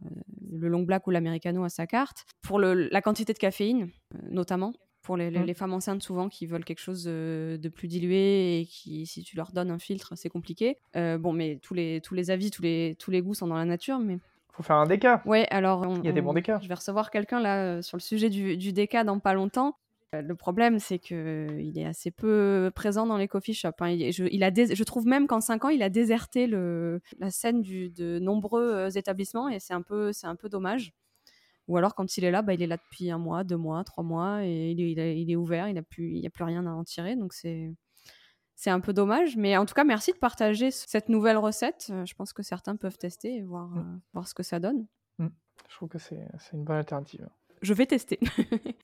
le long black ou l'americano à sa carte pour le- la quantité de caféine notamment pour les, les- Mm. les femmes enceintes souvent qui veulent quelque chose euh, de plus dilué et qui si tu leur donnes un filtre c'est compliqué. Bon mais tous les tous les avis tous les tous les goûts sont dans la nature mais Faut faire un déca. Ouais, alors on- Il y a des on- bons décas. Je vais recevoir quelqu'un là euh, sur le sujet du, du déca dans pas longtemps. Euh, Le problème, c'est que euh, il est assez peu présent dans les coffee shops. hein. Il je, il a dés- je trouve même qu'en 5 ans, il a déserté le, la scène du, de nombreux établissements et c'est un peu, c'est un peu dommage. Ou alors quand il est là, bah, il est là depuis un mois, deux mois, trois mois et il est, il ouvert, il n'y a, plus- il y a plus rien à en tirer. Donc c'est, c'est un peu dommage. Mais en tout cas, merci de partager cette nouvelle recette. Euh, Je pense que certains peuvent tester et voir, Mm. euh, voir ce que ça donne. Je trouve que c'est une bonne alternative. Je vais tester.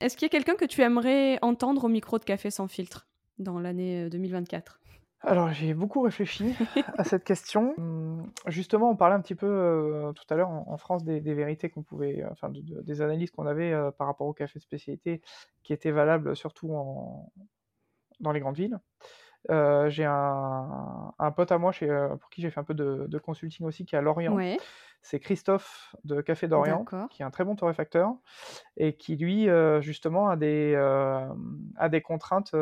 Est-ce qu'il y a quelqu'un que tu aimerais entendre au micro de Café sans filtre dans l'année euh, 2024 Alors, j'ai beaucoup réfléchi à cette question. Hum, Justement, on parlait un petit peu euh, tout à l'heure en, en France des, des vérités qu'on pouvait, euh, enfin, de- de- des analyses qu'on avait euh, par rapport au café de spécialité qui étaient valables surtout en, dans les grandes villes. Euh, j'ai un, un pote à moi chez, euh, pour qui j'ai fait un peu de, de consulting aussi, qui est à Lorient. Ouais, C'est Christophe de Café d'Orient, qui est un très bon torréfacteur et qui, lui, euh, justement, a des, euh, a des contraintes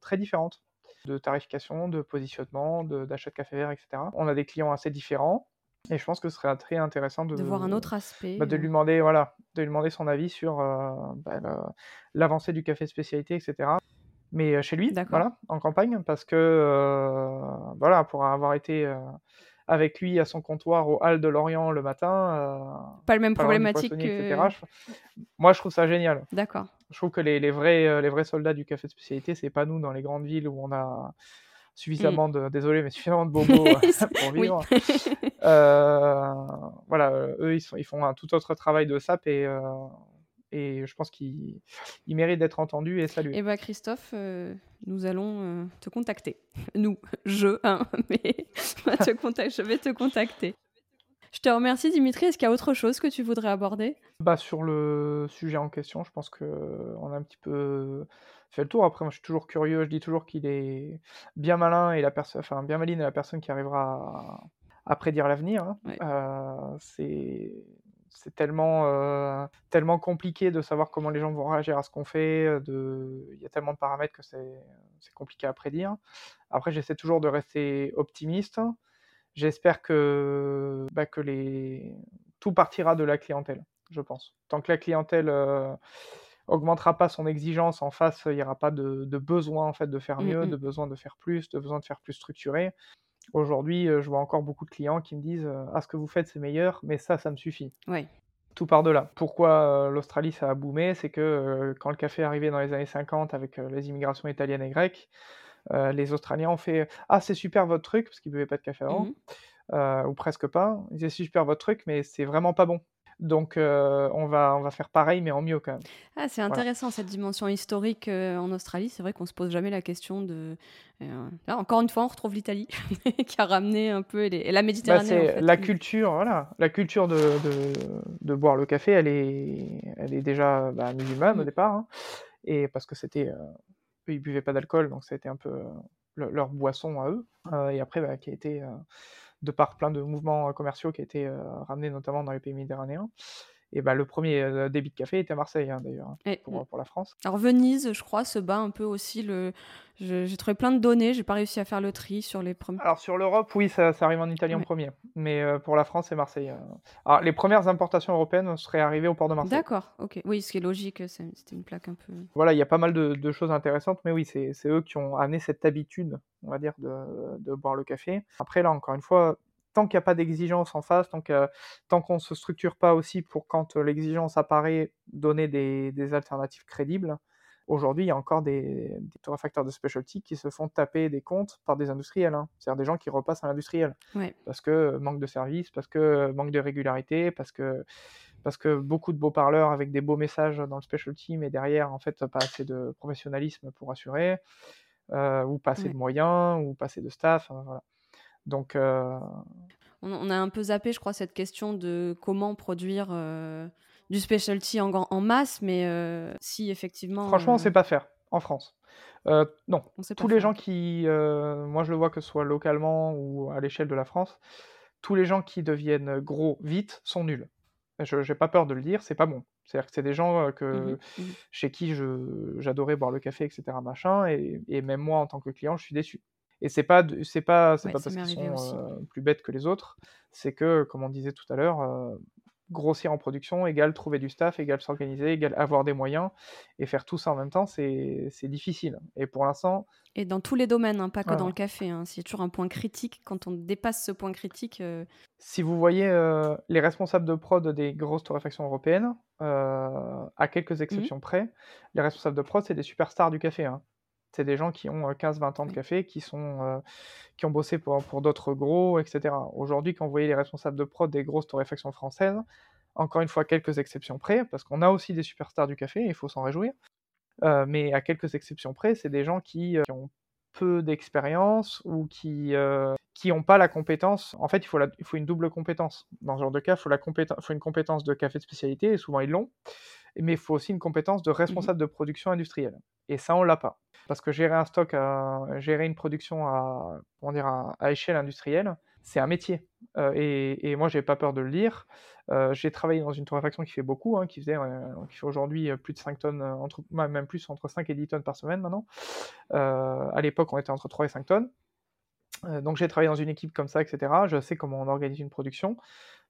très différentes de tarification, de positionnement, d'achat de, café vert, etc. On a des clients assez différents et je pense que ce serait très intéressant de, de voir un autre aspect. bah, de lui demander, voilà, de lui demander son avis sur bah, l'avancée du café spécialité, etc. Mais chez lui, voilà, en campagne, parce que, euh, voilà, pour avoir été euh, avec lui à son comptoir au hall de Lorient le matin, euh, Pas le même problématique que... etc. Moi, je trouve ça génial. D'accord. Je trouve que les, les vrais, les vrais soldats du café de spécialité, c'est pas nous dans les grandes villes où on a suffisamment de, désolé, mais suffisamment de bobos pour vivre. Euh, voilà, eux, ils, sont, ils font un tout autre travail de sap et, et je pense qu'il mérite d'être entendu et salué. Et eh ben, Christophe, euh, nous allons euh, te contacter. Nous, je, hein, mais te je vais te contacter. Je te remercie Dimitri. Est-ce qu'il y a autre chose que tu voudrais aborder? Bah, Sur le sujet en question, je pense qu'on a un petit peu fait le tour. Après, moi je suis toujours curieux, je dis toujours qu'il est bien malin et la personne, enfin bien maline la personne qui arrivera à, prédire l'avenir. Hein. Euh, c'est c'est tellement, euh, tellement compliqué de savoir comment les gens vont réagir à ce qu'on fait. Euh, de... Il y a tellement de paramètres que c'est compliqué à prédire. Après, j'essaie toujours de rester optimiste. J'espère que, bah, que les... tout partira de la clientèle, je pense. Tant que la clientèle euh, augmentera pas son exigence en face, il n'y aura pas de, besoin en fait de faire mmh, mieux, mmh. de besoin de faire plus, de besoin de faire plus structuré. Aujourd'hui, euh, je vois encore beaucoup de clients qui me disent euh, Ah, ce que vous faites, c'est meilleur, mais ça, ça me suffit. Oui. Tout part de là. Pourquoi euh, l'Australie, ça a boomé C'est que quand le café est arrivé dans les années 50 avec les immigrations italiennes et grecques, les Australiens ont fait Ah, c'est super votre truc, parce qu'ils ne buvaient pas de café avant, mmh ou presque pas. Ils disaient C'est super votre truc, mais c'est vraiment pas bon. Donc euh, on, va, on va faire pareil, mais en mieux quand même. Ah, c'est intéressant cette dimension historique euh, en Australie. C'est vrai qu'on se pose jamais la question de. Euh, là, encore une fois, on retrouve l'Italie qui a ramené un peu et, la bah, Méditerranée. La culture, voilà, la culture de, de, boire le café, elle est, elle est déjà bah, musulmane au mm. départ, hein. et parce que c'était, eux, ils buvaient pas d'alcool, donc ça a été un peu leur boisson à eux, et après bah, qui a été de par plein de mouvements euh, commerciaux qui étaient euh, ramenés notamment dans les pays méditerranéens. Et bah, le premier euh, débit de café était à Marseille, hein, d'ailleurs, hein, pour, pour, la France. Alors Venise, je crois, se bat un peu aussi. Le... J'ai trouvé plein de données, j'ai pas réussi à faire le tri sur les premiers. Alors sur l'Europe, oui, ça, ça, arrive en Italie en premier. Mais pour la France, c'est Marseille. Alors les premières importations européennes seraient arrivées au port de Marseille. D'accord, ok. Oui, ce qui est logique, c'était une plaque un peu... Voilà, il y a pas mal de, de choses intéressantes, mais oui, c'est eux qui ont amené cette habitude, on va dire, de, de boire le café. Après, là, encore une fois, tant qu'il n'y a pas d'exigence en face, tant qu'on ne se structure pas aussi pour quand euh, l'exigence apparaît, donner des, alternatives crédibles. Aujourd'hui, il y a encore des, des facteurs de specialty qui se font taper des comptes par des industriels, hein. c'est-à-dire des gens qui repassent à l'industriel. Parce que euh, manque de service, parce que euh, manque de régularité, parce que, parce que beaucoup de beaux parleurs avec des beaux messages dans le specialty, mais derrière, en fait, pas assez de professionnalisme pour assurer, ou pas assez de moyens, ou pas assez de staff. voilà. Donc, euh, on, a un peu zappé, je crois, cette question de comment produire euh, du specialty en, en masse, mais euh, si effectivement. Franchement, on ne sait pas faire en France. non, tous les gens qui, moi je le vois que ce soit localement ou à l'échelle de la France, tous les gens qui deviennent gros vite sont nuls. Je n'ai pas peur de le dire, c'est pas bon. C'est-à-dire que c'est des gens que, mmh mmh chez qui j'adorais boire le café, etc. Machin, et, et, même moi en tant que client, je suis déçu. Et c'est pas c'est pas c'est pas parce qu'ils sont euh, plus bêtes que les autres, c'est que comme on disait tout à l'heure, euh, grossir en production égale trouver du staff, égale s'organiser, égale avoir des moyens et faire tout ça en même temps, c'est difficile. Et pour l'instant. Et dans tous les domaines, hein, pas que dans le café. Hein, c'est toujours un point critique. Quand on dépasse ce point critique. Euh si vous voyez les responsables de prod des grosses torréfactions européennes, à quelques mmh exceptions près, les responsables de prod, c'est des superstars du café. Hein. C'est des gens qui ont 15-20 ans de café, qui, sont, qui ont bossé pour, pour d'autres gros, etc. Aujourd'hui, quand vous voyez les responsables de prod des grosses torréfactions françaises, encore une fois, quelques exceptions près, parce qu'on a aussi des superstars du café, il faut s'en réjouir. mais à quelques exceptions près, c'est des gens qui, ont peu d'expérience ou qui n'ont pas la compétence. En fait, il faut, il faut une double compétence. Dans ce genre de cas, il faut, la faut une compétence de café de spécialité, et souvent ils l'ont, mais il faut aussi une compétence de mmh responsable de production industrielle. Et ça, on l'a pas. Parce que gérer un stock, gérer une production à, dire, à, échelle industrielle, c'est un métier. Euh, et, et, moi, j'ai pas peur de le dire. Euh, j'ai travaillé dans une torréfaction qui fait beaucoup, hein, qui, faisait, qui fait aujourd'hui plus de 5 tonnes, entre, même plus, entre 5 et 10 tonnes par semaine maintenant. Euh, à l'époque, on était entre 3 et 5 tonnes. donc j'ai travaillé dans une équipe comme ça, etc. Je sais comment on organise une production.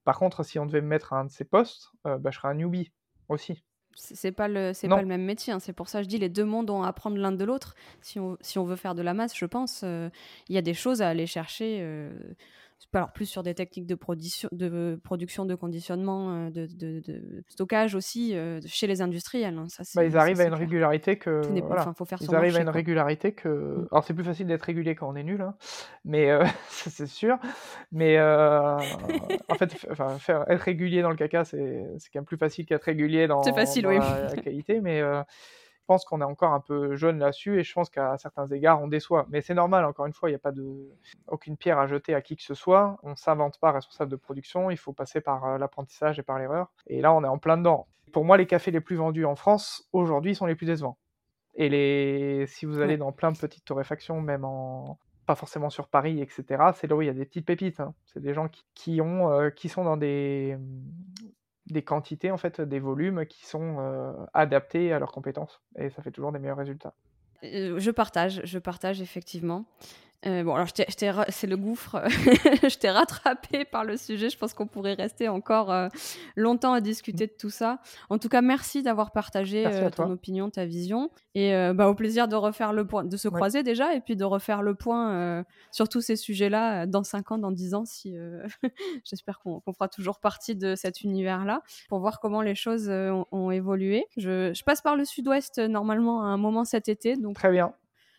Par contre, si on devait me mettre à un de ces postes, bah, je serais un newbie aussi. C'est pas le c'est pas le même métier. Hein. C'est pour ça que je dis les deux mondes ont à apprendre l'un de l'autre. Si on, si on veut faire de la masse, je pense, euh, il y a des choses à aller chercher. Euh, alors plus sur des techniques de, production, de production, de conditionnement, euh, de, de, stockage aussi euh, chez les industriels. Hein, ça, bah, ils arrivent à une régularité que. Voilà. Faut faire ils arrivent à une régularité que. Mm. Alors c'est plus facile d'être régulé quand on est nul, hein, mais euh, c'est sûr. Mais en fait, faire, être régulier dans le caca, c'est quand même plus facile qu'être régulier dans, facile, oui. la, qualité. Mais pense qu'on est encore un peu jeune là-dessus et je pense qu'à certains égards on déçoit. Mais c'est normal, encore une fois, il n'y a pas de aucune pierre à jeter à qui que ce soit. On ne s'invente pas responsable de production, il faut passer par euh, l'apprentissage et par l'erreur. Et là, on est en plein dedans. Pour moi, les cafés les plus vendus en France aujourd'hui sont les plus décevants. Et les... si vous allez dans plein de petites torréfactions, même en pas forcément sur Paris, etc., c'est là où il y a des petites pépites. Hein. C'est des gens qui, qui ont, euh, qui sont dans des, des quantités, en fait, des volumes qui sont euh, adaptés à leurs compétences. Et ça fait toujours des meilleurs résultats. Euh, je partage, je partage effectivement. Euh, bon, alors c'est le gouffre. je t'ai rattrapé par le sujet. Je pense qu'on pourrait rester encore euh, longtemps à discuter de tout ça. En tout cas, merci d'avoir partagé euh, ton opinion, ta vision. Et bah, au plaisir de refaire le point, de se croiser déjà, et puis de refaire le point sur tous ces sujets-là dans 5 ans, dans 10 ans, si j'espère qu'on fera toujours partie de cet univers-là, pour voir comment les choses ont, évolué. Je, je, passe par le sud-ouest normalement à un moment cet été. Donc... Très bien.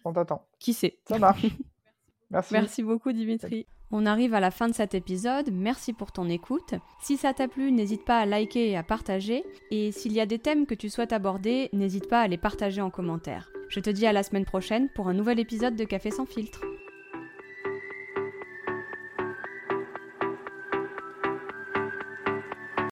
On t'attend. Qui sait? Ça marche. Merci. beaucoup Dimitri. On arrive à la fin de cet épisode, merci pour ton écoute. Si ça t'a plu, n'hésite pas à liker et à partager. Et s'il y a des thèmes que tu souhaites aborder, n'hésite pas à les partager en commentaire. Je te dis à la semaine prochaine pour un nouvel épisode de Café sans filtre.